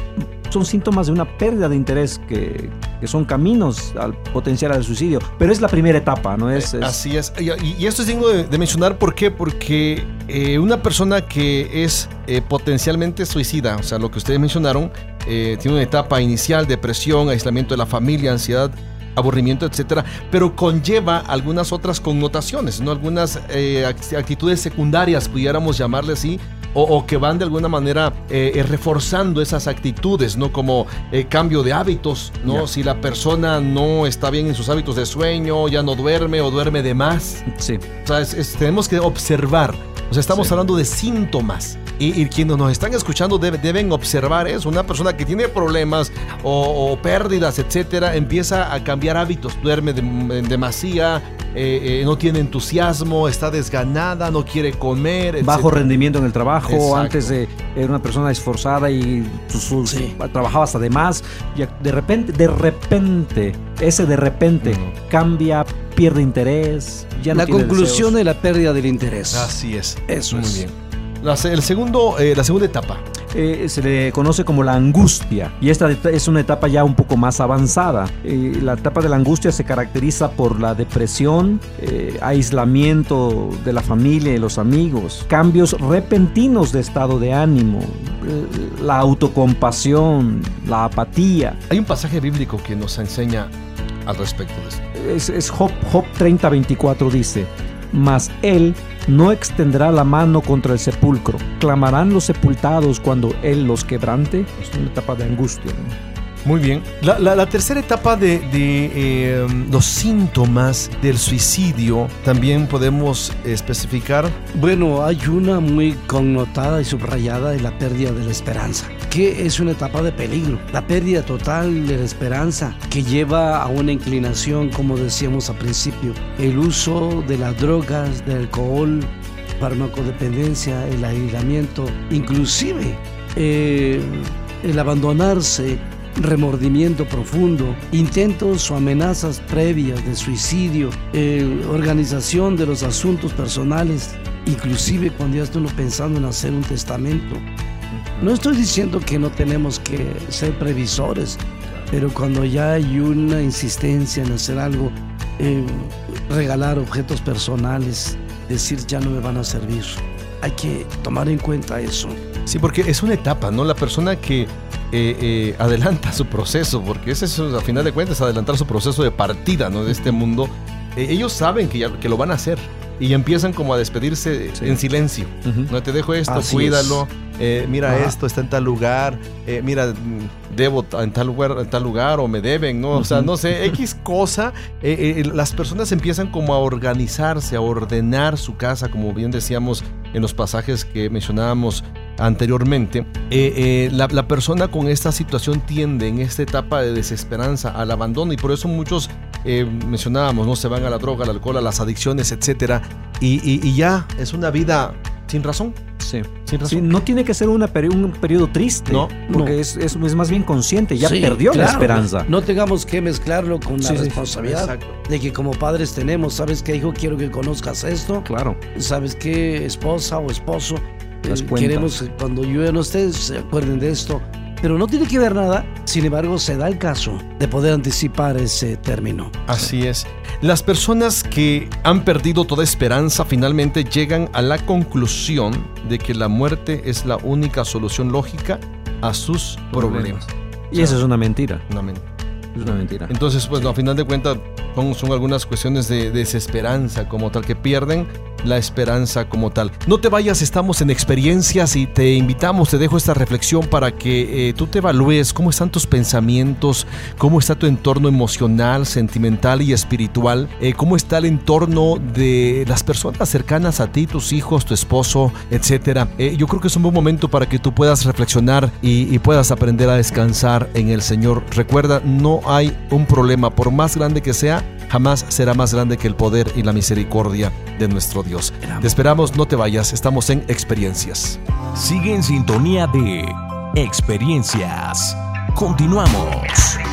D: son síntomas de una pérdida de interés que, que son caminos al potencial al suicidio. Pero es la primera etapa, ¿no? Es, es-
B: Así es. Y, esto es digno de, de mencionar, ¿por qué? Porque eh, una persona que es eh, potencialmente suicida, o sea, lo que ustedes mencionaron, eh, tiene una etapa inicial, depresión, aislamiento de la familia, ansiedad, aburrimiento, etcétera, pero conlleva algunas otras connotaciones, ¿no? Algunas eh, act- actitudes secundarias, pudiéramos llamarle así, o, o que van de alguna manera eh, eh, reforzando esas actitudes, ¿no? Como eh, cambio de hábitos, ¿no? Si la persona no está bien en sus hábitos de sueño, ya no duerme o duerme de más.
D: sí.
B: O sea, es- es- tenemos que observar. O sea, estamos
D: Sí.
B: hablando de síntomas. Y, y quienes nos están escuchando debe- deben observar eso. Una persona que tiene problemas o, o pérdidas, etcétera, empieza a cambiar hábitos. Duerme de- en demasía, eh, eh, no tiene entusiasmo, está desganada, no quiere comer,
D: bajo rendimiento en el trabajo,
B: Exacto.
D: antes de era una persona esforzada y su- su-
C: Sí.
D: trabajaba hasta de más, y de repente, de repente, ese de repente cambia, pierde interés, ya no
C: la
D: tiene
C: conclusión
D: deseos.
C: de la pérdida del interés.
B: Así es.
C: Eso
B: Muy
C: es.
B: bien. La, el segundo, eh, la segunda etapa.
D: Eh, se le conoce como la angustia y esta es una etapa ya un poco más avanzada. Eh, la etapa de la angustia se caracteriza por la depresión, eh, aislamiento de la familia y los amigos, cambios repentinos de estado de ánimo, eh, la autocompasión, la apatía.
B: Hay un pasaje bíblico que nos enseña al respecto de esto.
D: Es, es Job, Job 30, 24 dice, mas él no extenderá la mano contra el sepulcro. Clamarán los sepultados cuando Él los quebrante. Es una etapa de angustia. ¿no?
B: Muy bien. La, la- la tercera etapa de, de, eh, los síntomas del suicidio también podemos especificar.
C: Bueno, hay una muy connotada y subrayada de la pérdida de la esperanza, que es una etapa de peligro. La pérdida total de la esperanza que lleva a una inclinación, como decíamos al principio, el uso de las drogas, del alcohol, farmacodependencia, el aislamiento, inclusive eh, el abandonarse, remordimiento profundo, intentos o amenazas previas de suicidio, eh, organización de los asuntos personales, inclusive cuando ya está uno pensando en hacer un testamento. No estoy diciendo que no tenemos que ser previsores, pero cuando ya hay una insistencia en hacer algo, regalar objetos personales, decir ya no me van a servir, hay que tomar en cuenta eso.
B: Sí, porque es una etapa, ¿no? La persona que eh, eh, adelanta su proceso, porque ese es, a final de cuentas, adelantar su proceso de partida, ¿no? De este mundo. Eh, ellos saben que, ya, que lo van a hacer y empiezan como a despedirse
D: Sí.
B: en silencio. No te dejo esto,
C: Así
B: cuídalo. eh, mira esto, está en tal lugar. mira, debo en tal lugar, en tal lugar o me deben, ¿no? O sea, no sé, (laughs) X cosa. eh, eh, las personas empiezan como a organizarse, a ordenar su casa, como bien decíamos en los pasajes que mencionábamos anteriormente. Eh, eh, la, la persona con esta situación tiende en esta etapa de desesperanza al abandono y por eso muchos eh, mencionábamos, ¿no? Se van a la droga, al alcohol, a las adicciones, etcétera. Y, y- y ya es una vida sin razón.
D: Sí.
B: Sin razón.
D: Sí, no tiene que ser una peri- un periodo triste.
B: No.
D: Porque
C: No.
D: Es, es- es más bien consciente, ya
C: Sí,
D: perdió la esperanza.
C: No tengamos que mezclarlo con la responsabilidad de que como padres tenemos, ¿sabes qué, hijo? Quiero que conozcas esto.
D: Claro.
C: ¿Sabes qué, esposa o esposo?
D: Das
C: Eh,
D: cuenta.
C: queremos que cuando no esté, se acuerden de esto. Pero no tiene que ver nada, sin embargo, se da el caso de poder anticipar ese término.
B: Así es. Las personas que han perdido toda esperanza finalmente llegan a la conclusión de que la muerte es la única solución lógica a sus problemas.
D: Y eso es una mentira.
B: Una men-
D: Es una mentira.
B: Entonces, pues no, a final de cuentas son, son algunas cuestiones de desesperanza como tal, que pierden la esperanza como tal. No te vayas, estamos en experiencias y te invitamos, te dejo esta reflexión para que eh, tú te evalúes cómo están tus pensamientos, cómo está tu entorno emocional, sentimental y espiritual, eh, cómo está el entorno de las personas cercanas a ti, tus hijos, tu esposo, etcétera. Eh, yo creo que es un buen momento para que tú puedas reflexionar y, y puedas aprender a descansar en el Señor. Recuerda, no hay un problema, por más grande que sea, jamás será más grande que el poder y la misericordia de nuestro Dios. Te esperamos, no te vayas, estamos en experiencias.
F: Sigue en sintonía de Experiencias. Continuamos.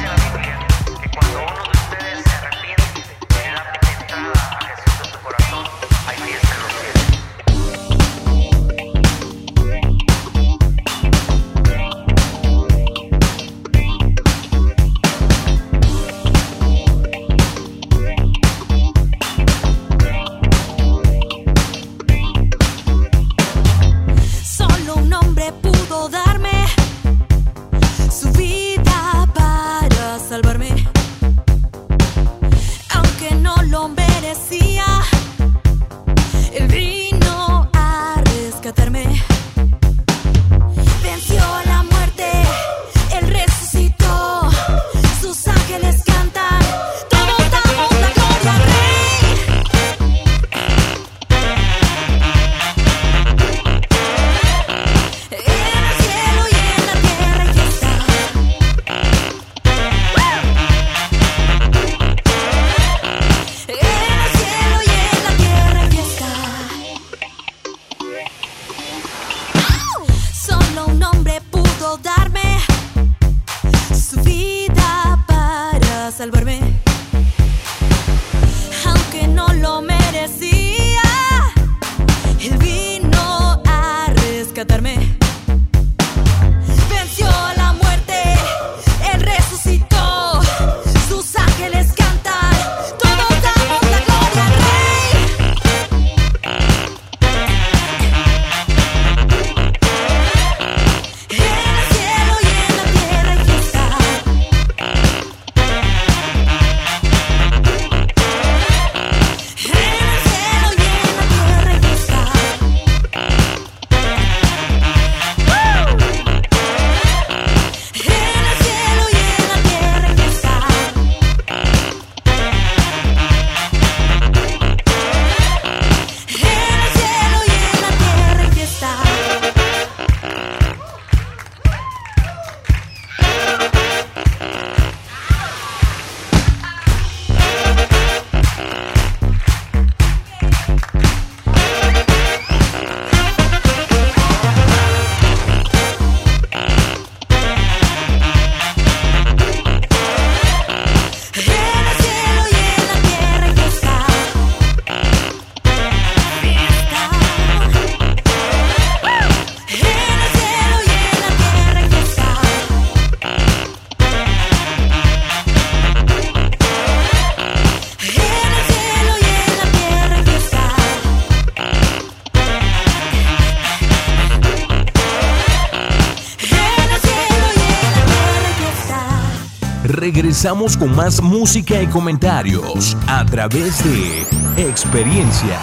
A: Regresamos con más música y comentarios a través de experiencias.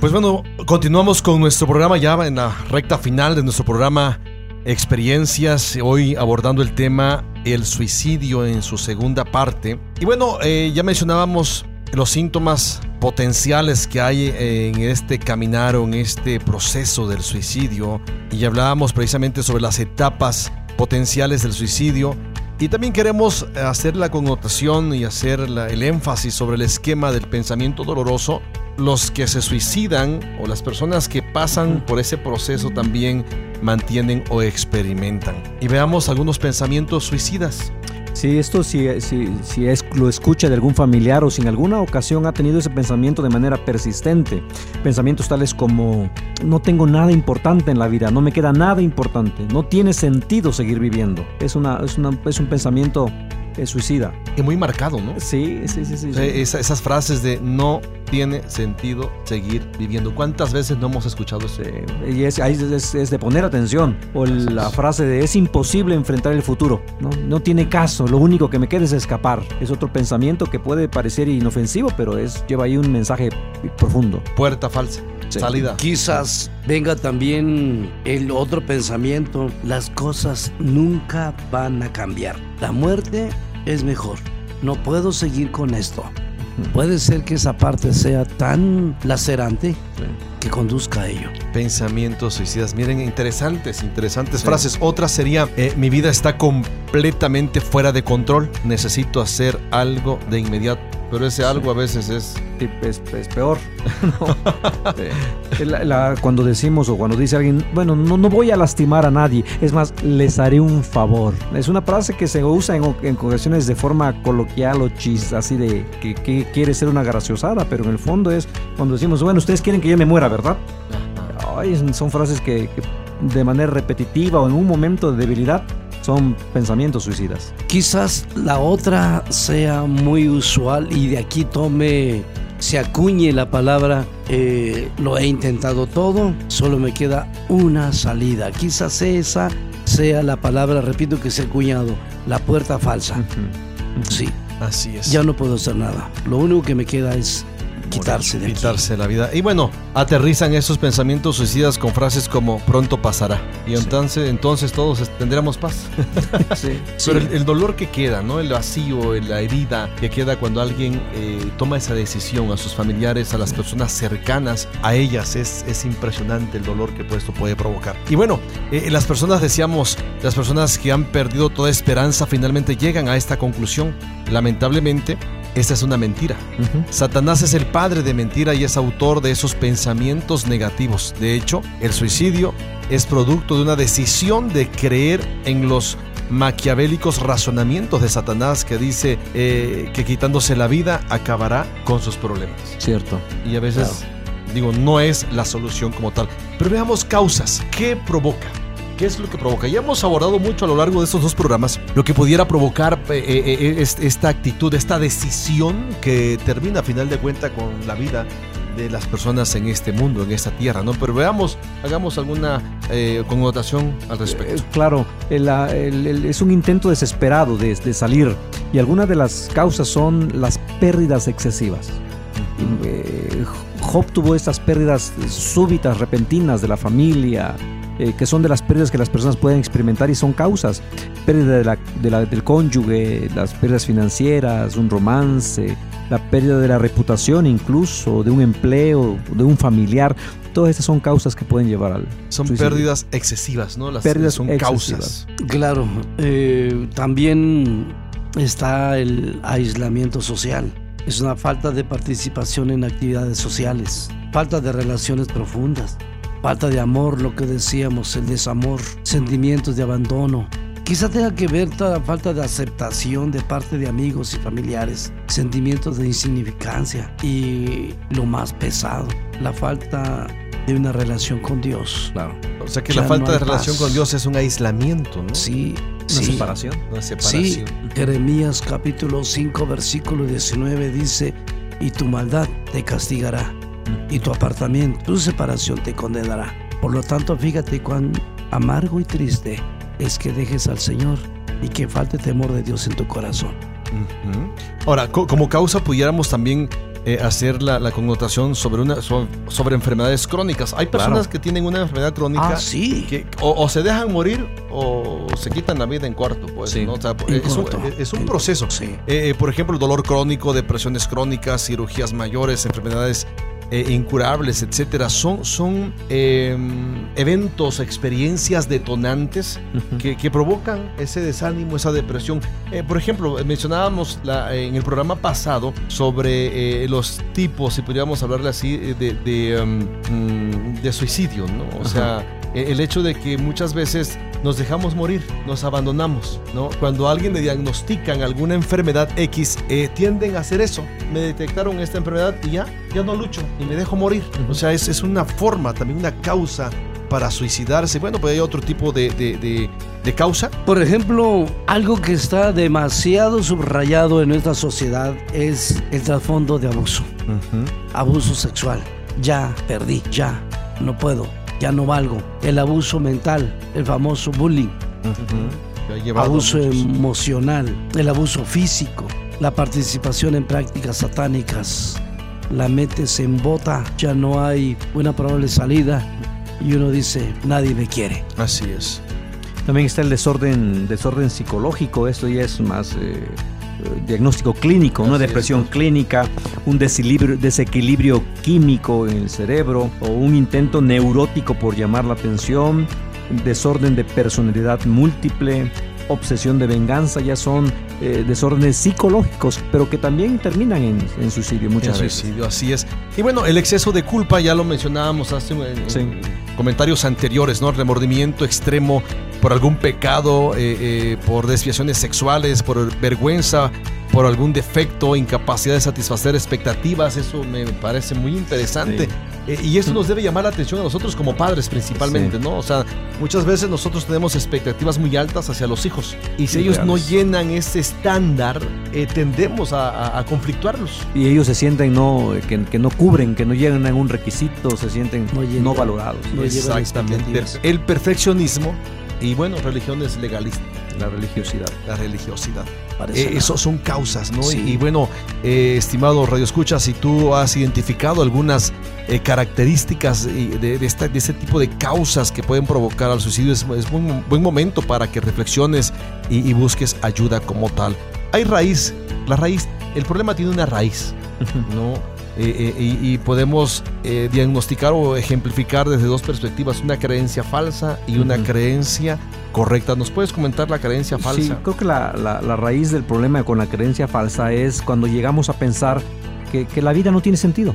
B: Pues bueno, continuamos con nuestro programa ya en la recta final de nuestro programa Experiencias, hoy abordando el tema el suicidio en su segunda parte. Y bueno, eh, ya mencionábamos los síntomas potenciales que hay en este caminar o en este proceso del suicidio y hablábamos precisamente sobre las etapas potenciales del suicidio y también queremos hacer la connotación y hacer la- el énfasis sobre el esquema del pensamiento doloroso. Los que se suicidan o las personas que pasan por ese proceso también mantienen o experimentan. Y veamos algunos pensamientos suicidas.
D: Sí, esto si, si, si es, lo escucha de algún familiar o si en alguna ocasión ha tenido ese pensamiento de manera persistente. Pensamientos tales como no tengo nada importante en la vida, no me queda nada importante, no tiene sentido seguir viviendo. Es, una, es, una- es un pensamiento eh, suicida.
B: Y muy marcado, ¿no?
D: Sí, sí, sí, sí. sí.
B: Esa- esas frases de no tiene sentido seguir viviendo. ¿Cuántas veces no hemos escuchado eso?
D: Eh, y es, ahí es, es- es de poner atención. O la frase de es imposible enfrentar el futuro. ¿no? no tiene caso, lo único que me queda es escapar. Es otro pensamiento que puede parecer inofensivo, pero es, lleva ahí un mensaje profundo.
B: Puerta falsa.
D: Sí.
B: Salida.
C: Quizás venga también el otro pensamiento, las cosas nunca van a cambiar. La muerte es mejor. No puedo seguir con esto. Puede ser que esa parte sea tan lacerante que conduzca a ello.
B: Pensamientos suicidas. Miren, interesantes, interesantes frases. Otra sería, eh, mi vida está completamente fuera de control. Necesito hacer algo de inmediato. Pero ese algo a veces es...
D: Sí, Es, es peor. (laughs) Eh, la- la- cuando decimos o cuando dice alguien, bueno, no, no voy a lastimar a nadie, es más, les haré un favor. Es una frase que se usa en, en ocasiones de forma coloquial o chis, así de que, que quiere ser una graciosada, pero en el fondo es cuando decimos, bueno, ustedes quieren que yo me muera, ¿verdad? Ay, son frases que, que de manera repetitiva o en un momento de debilidad son pensamientos suicidas.
C: Quizás la otra sea muy usual y de aquí tome, se acuñe la palabra, eh, lo he intentado todo, solo me queda una salida. Quizás esa sea la palabra, repito que se ha acuñado, la puerta falsa. Sí,
B: Así es.
C: ya no puedo hacer nada. Lo único que me queda es quitarse de aquí.
B: quitarse la vida. Y bueno, aterrizan esos pensamientos suicidas con frases como pronto pasará. Y entonces, entonces todos tendremos paz. (laughs)
D: Sí. (laughs)
B: Pero el, el dolor que queda, ¿no? El vacío, la herida que queda cuando alguien eh, toma esa decisión a sus familiares, a las personas cercanas a ellas, es, es impresionante el dolor que esto puede provocar. Y bueno, eh, las personas, decíamos, las personas que han perdido toda esperanza finalmente llegan a esta conclusión. Lamentablemente, esta es una mentira. Satanás es el padre de mentira y es autor de esos pensamientos negativos. De hecho, el suicidio es producto de una decisión de creer en los maquiavélicos razonamientos de Satanás que dice eh, que quitándose la vida acabará con sus problemas.
D: Cierto.
B: Y a veces, digo, no es la solución como tal. Pero veamos causas. ¿Qué provoca? ¿Qué es lo que provoca? Ya hemos abordado mucho a lo largo de estos dos programas lo que pudiera provocar eh, eh, eh, es- esta actitud, esta decisión que termina a final de cuenta con la vida de las personas en este mundo, en esta tierra, ¿no? Pero veamos, hagamos alguna eh, connotación al
D: Eh,
B: respecto.
D: claro, el- la- el- el- es un intento desesperado de, de salir y algunas de las causas son las pérdidas excesivas. Eh, Job tuvo estas pérdidas súbitas, repentinas de la familia, eh, que son de las pérdidas que las personas pueden experimentar y son causas. Pérdida de la- de la- del cónyuge, las pérdidas financieras, un romance, la pérdida de la reputación incluso, de un empleo, de un familiar. Todas estas son causas que pueden llevar al
B: Son
D: suicidio.
B: pérdidas excesivas, ¿no? Las
D: Pérdidas
B: son
D: excesivas.
B: causas.
C: Claro, eh, también está el aislamiento social. Es una falta de participación en actividades sociales, falta de relaciones profundas, falta de amor, lo que decíamos, el desamor, sentimientos de abandono. Quizá tenga que ver toda la falta de aceptación de parte de amigos y familiares, sentimientos de insignificancia y lo más pesado, la falta de una relación con Dios. Claro.
B: O sea que
C: Ya
B: la falta
C: no
B: de relación
C: paz.
B: con Dios es un aislamiento, ¿no?
C: Sí,
D: Una
C: sí.
D: separación.
B: Una
C: Sí,
B: separación.
C: Jeremías capítulo 5 versículo 19 dice, y tu maldad te castigará, y tu apartamiento, tu separación te condenará. Por lo tanto, fíjate cuán amargo y triste es que dejes al Señor y que falte temor de Dios en tu corazón.
B: Ujú. Ahora, co- como causa pudiéramos también eh, hacer la, la connotación sobre, una, so- sobre enfermedades crónicas. Hay personas
D: Claro.
B: que tienen una enfermedad crónica
C: Ah, sí.
B: que o, o se dejan morir o se quitan la vida en corto. Pues,
D: Sí.
B: ¿no? O sea,
C: En
B: es, un, es un proceso.
C: Sí.
B: Eh, eh, por ejemplo, dolor crónico, depresiones crónicas, cirugías mayores, enfermedades eh, incurables, etcétera, son, son eh, eventos, experiencias detonantes que, que provocan ese desánimo, esa depresión. Eh, por ejemplo, mencionábamos la- en el programa pasado sobre eh, los tipos, si pudiéramos hablarle así, de, de, um, mm, de suicidio, ¿no? O sea, eh, el hecho de que muchas veces nos dejamos morir, nos abandonamos, ¿no? Cuando a alguien le diagnostican alguna enfermedad X, eh, tienden a hacer eso. Me detectaron esta enfermedad y ya, ya no lucho y me dejo morir. O sea, es, es una forma, también una causa para suicidarse. Bueno, pues hay otro tipo de, de- de- de causa.
C: Por ejemplo, algo que está demasiado subrayado en nuestra sociedad es el trasfondo de abuso, abuso sexual. Ya perdí, ya no puedo, ya no valgo. El abuso mental, el famoso bullying,
B: a
C: abuso emocional, el abuso físico, la participación en prácticas satánicas. La metes en bota, ya no hay una probable salida y uno dice, nadie me quiere.
B: Así es.
D: También está el desorden, desorden psicológico, esto ya es más eh, diagnóstico clínico, una depresión clínica, un desequilibrio, desequilibrio químico en el cerebro o un intento neurótico por llamar la atención, desorden de personalidad múltiple, obsesión de venganza, ya son eh, desórdenes psicológicos, pero que también terminan en, en suicidio muchas
B: En
D: veces.
B: suicidio, así es. Y bueno, el exceso de culpa ya lo mencionábamos hace en
D: Sí.
B: comentarios anteriores, ¿no? Remordimiento extremo por algún pecado, eh, eh, por desviaciones sexuales, por vergüenza, por algún defecto, incapacidad de satisfacer expectativas. Eso me parece muy interesante. Eh, y eso nos debe llamar la atención a nosotros como padres principalmente,
D: Sí.
B: ¿no? O sea, muchas veces nosotros tenemos expectativas muy altas hacia los hijos. Y si
D: Sí,
B: ellos no llenan ese estándar, eh, tendemos a, a- a conflictuarlos.
D: Y ellos se sienten no, que, que no cubren, que no llegan a un requisito, se sienten
C: No
D: valorados.
C: No
B: Exactamente. El perfeccionismo y bueno, religiones legalistas,
D: La religiosidad.
B: la religiosidad. Eh, eso son causas, ¿no?
C: Sí.
B: Y, y bueno, eh, estimado Radio Escucha, si tú has identificado algunas eh, características de, de esta- de este tipo de causas que pueden provocar al suicidio, es, es buen, buen momento para que reflexiones y, y busques ayuda como tal. Hay raíz, la raíz, el problema tiene una raíz, ¿no? Eh, eh, y, y podemos eh, diagnosticar o ejemplificar desde dos perspectivas, una creencia falsa y una creencia correcta. ¿Nos puedes comentar la creencia falsa?
D: Sí, creo que la, la- la raíz del problema con la creencia falsa es cuando llegamos a pensar que, que la vida no tiene sentido.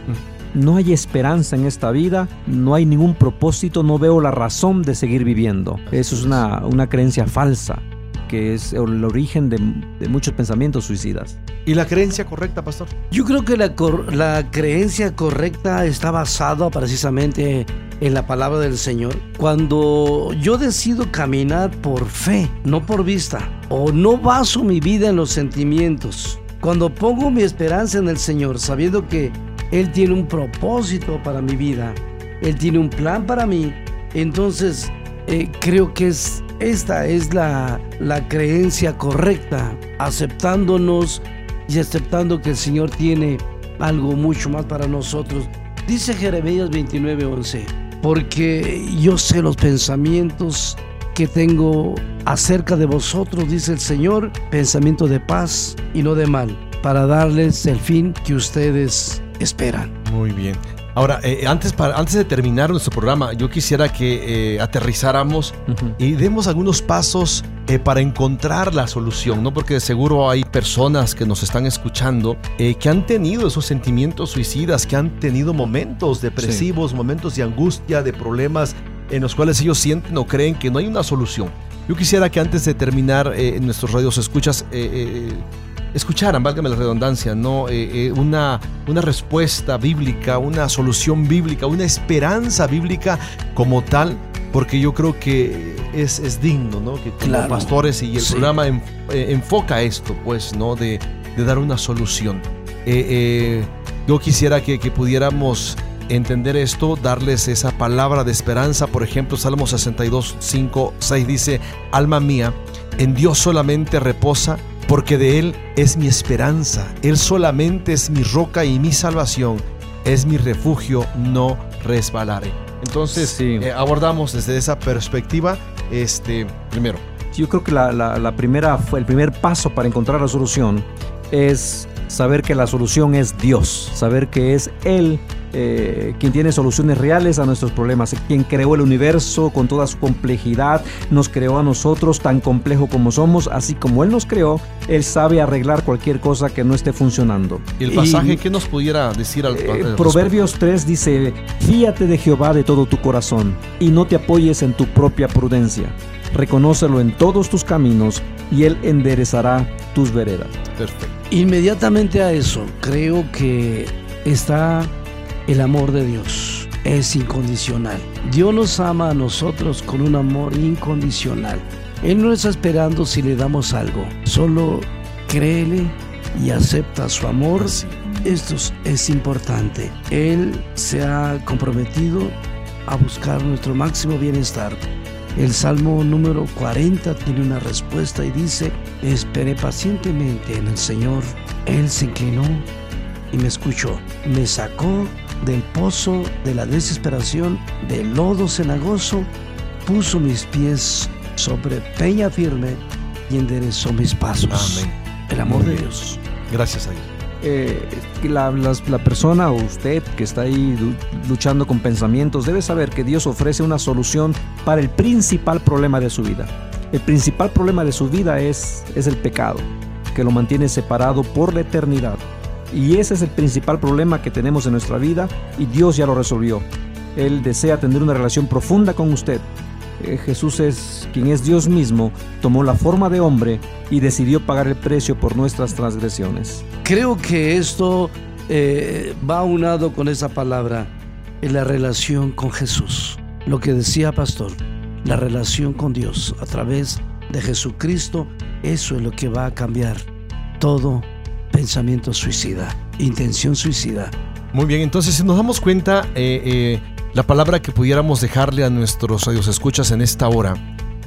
D: No hay esperanza en esta vida, no hay ningún propósito, no veo la razón de seguir viviendo. Eso es una, una creencia falsa, que es el origen de, de muchos pensamientos suicidas.
B: ¿Y la creencia correcta, pastor?
C: Yo creo que la, cor- la creencia correcta está basada precisamente en la palabra del Señor. Cuando yo decido caminar por fe, no por vista, o no baso mi vida en los sentimientos, cuando pongo mi esperanza en el Señor, sabiendo que Él tiene un propósito para mi vida, Él tiene un plan para mí, entonces eh, creo que es, esta es la, la creencia correcta, aceptándonos y aceptando que el Señor tiene algo mucho más para nosotros. Dice Jeremías 29:11, porque yo sé los pensamientos que tengo acerca de vosotros, dice el Señor, pensamiento de paz y no de mal, para darles el fin que ustedes esperan.
B: Muy bien. Ahora, eh, antes, para, antes de terminar nuestro programa, yo quisiera que eh, aterrizáramos y demos algunos pasos eh, para encontrar la solución, ¿no? Porque de seguro hay personas que nos están escuchando que han tenido esos sentimientos suicidas, que han tenido momentos depresivos, momentos de angustia, de problemas en los cuales ellos sienten o creen que no hay una solución. Yo quisiera que antes de terminar en nuestros radios escuchas, escucharan, válgame la redundancia, ¿no? Eh, eh, una, una respuesta bíblica, una solución bíblica, una esperanza bíblica como tal, porque yo creo que es, es digno, ¿no? Que como
C: Claro.
B: pastores y el
C: Sí.
B: programa en- eh, enfoca esto, pues, ¿no? De, de dar una solución. Yo quisiera que, que pudiéramos entender esto, darles esa palabra de esperanza. Por ejemplo, Salmo 62, 5, 6 dice, alma mía, en Dios solamente reposa, porque de Él es mi esperanza. Él solamente es mi roca y mi salvación. Es mi refugio, no resbalaré. Entonces,
D: Sí.
B: eh, abordamos desde esa perspectiva, este, primero,
D: Yo creo que la, la- la primera, fue el primer paso para encontrar la solución es saber que la solución es Dios, saber que es Él eh, quien tiene soluciones reales a nuestros problemas, quien creó el universo con toda su complejidad, nos creó a nosotros tan complejo como somos, así como Él nos creó, Él sabe arreglar cualquier cosa que no esté funcionando.
B: el pasaje, ¿qué nos pudiera decir al, al
D: eh? Proverbios 3 dice, fíate de Jehová de todo tu corazón y no te apoyes en tu propia prudencia. Reconócelo en todos tus caminos y Él enderezará tus veredas.
B: Perfecto.
C: Inmediatamente a eso, creo que está el amor de Dios. Es incondicional. Dios nos ama a nosotros con un amor incondicional. Él no está esperando si le damos algo. Solo créele y acepta su amor. Esto es- es importante. Él se ha comprometido a buscar nuestro máximo bienestar. El Salmo número 40 tiene una respuesta y dice, esperé pacientemente en el Señor. Él se inclinó y me escuchó. Me sacó del pozo de la desesperación, del lodo cenagoso, puso mis pies sobre peña firme y enderezó mis pasos.
B: Amén.
C: El amor
B: Muy
C: de. Dios.
B: Gracias a Dios.
D: Eh, la, las- la persona o usted que está ahí luchando con pensamientos debe saber que Dios ofrece una solución para el principal problema de su vida. El principal problema de su vida es, es el pecado, que lo mantiene separado por la eternidad. Y ese es el principal problema que tenemos en nuestra vida y Dios ya lo resolvió. Él desea tener una relación profunda con usted. Eh, Jesús es quien es Dios mismo, tomó la forma de hombre y decidió pagar el precio por nuestras transgresiones.
C: Creo que esto eh, va aunado con esa palabra en la relación con Jesús. Lo que decía Pastor, la relación con Dios a través de Jesucristo, eso es lo que va a cambiar todo pensamiento suicida, intención suicida.
B: Muy bien, entonces si nos damos cuenta, eh, eh, la palabra que pudiéramos dejarle a nuestros escuchas en esta hora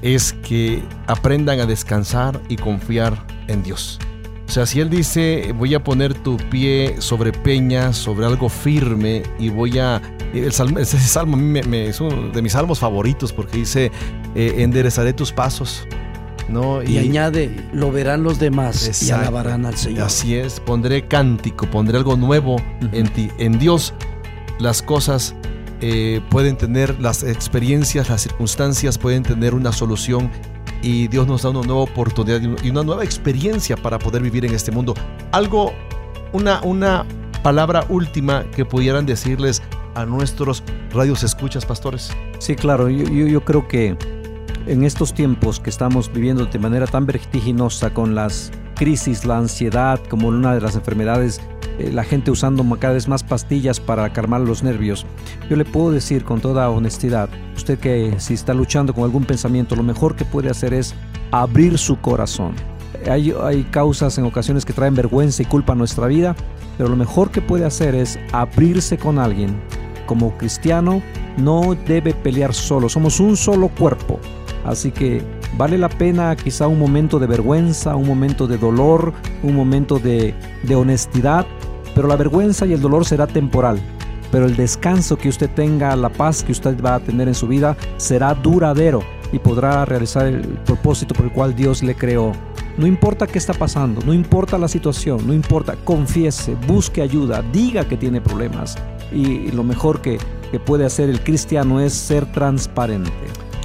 B: es que aprendan a descansar y confiar en Dios. O sea, si Él dice, voy a poner tu pie sobre peña, sobre algo firme, y voy a... El salmo, es uno de mis salmos favoritos porque dice, eh, enderezaré tus pasos. ¿No?
C: Y, añade, lo verán los demás y alabarán al Señor.
B: Así es, pondré cántico, pondré algo nuevo en ti. En Dios las cosas eh, pueden tener, las experiencias, las circunstancias pueden tener una solución y Dios nos da una nueva oportunidad y un- y una nueva experiencia para poder vivir en este mundo. Algo, una, una palabra última que pudieran decirles a nuestros radios escuchas, pastores.
D: Sí, claro, yo, yo, yo creo que en estos tiempos que estamos viviendo de manera tan vertiginosa con las crisis, la ansiedad, como una de las enfermedades, eh, la gente usando cada vez más pastillas para calmar los nervios, yo le puedo decir con toda honestidad, usted que si está luchando con algún pensamiento, lo mejor que puede hacer es abrir su corazón. Hay, hay causas en ocasiones que traen vergüenza y culpa a nuestra vida, pero lo mejor que puede hacer es abrirse con alguien. Como cristiano, no debe pelear solo, somos un solo cuerpo. Así que vale la pena quizá un momento de vergüenza, un momento de dolor, un momento de, de honestidad, pero la vergüenza y el dolor será temporal. Pero el descanso que usted tenga, la paz que usted va a tener en su vida, será duradero y podrá realizar el propósito por el cual Dios le creó. No importa qué está pasando, no importa la situación, no importa, confiese, busque ayuda, diga que tiene problemas. Y lo mejor que, que puede hacer el cristiano es ser transparente.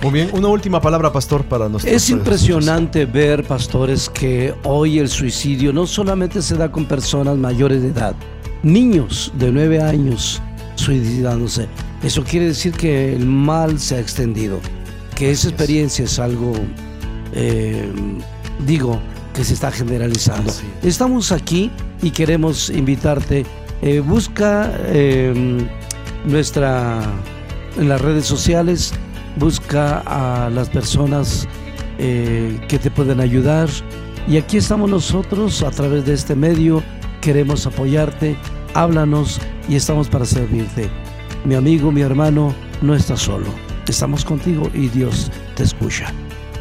B: Muy bien, una última palabra, pastor, para nosotros.
C: Es impresionante ver, pastores, que hoy el suicidio no solamente se da con personas mayores de edad, niños de 9 años suicidándose. Eso quiere decir que el mal se ha extendido, que esa experiencia es algo, eh, digo, que se está generalizando. Estamos aquí y queremos invitarte. eh, busca eh, nuestra en las redes sociales, busca a las personas eh, que te pueden ayudar. Y aquí estamos nosotros a través de este medio. Queremos apoyarte. Háblanos y estamos para servirte. mi amigo, mi hermano, no estás solo. Estamos contigo y Dios te escucha.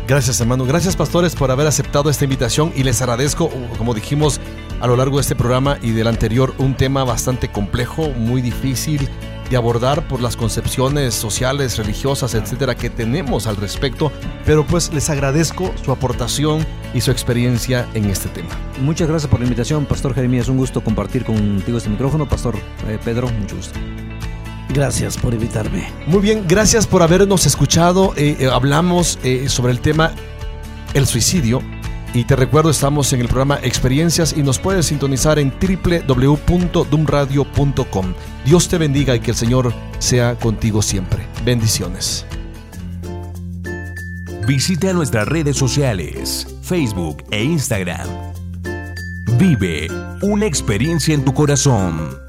B: Gracias, hermano. Gracias, pastores, por haber aceptado esta invitación y les agradezco, como dijimos a lo largo de este programa y del anterior, un tema bastante complejo, muy difícil de abordar por las concepciones sociales, religiosas, etcétera, que tenemos al respecto, pero pues les agradezco su aportación y su experiencia en este tema.
D: Muchas gracias por la invitación, Pastor Jeremías. Un gusto compartir contigo este micrófono. Pastor eh, Pedro, mucho gusto.
C: Gracias por invitarme.
B: Muy bien, gracias por habernos escuchado. Eh, eh, hablamos eh, sobre el tema el suicidio. Y te recuerdo, estamos en el programa Experiencias y nos puedes sintonizar en www.dumradio.com. Dios te bendiga y que el Señor sea contigo siempre. Bendiciones.
A: Visita nuestras redes sociales, Facebook e Instagram. Vive una experiencia en tu corazón.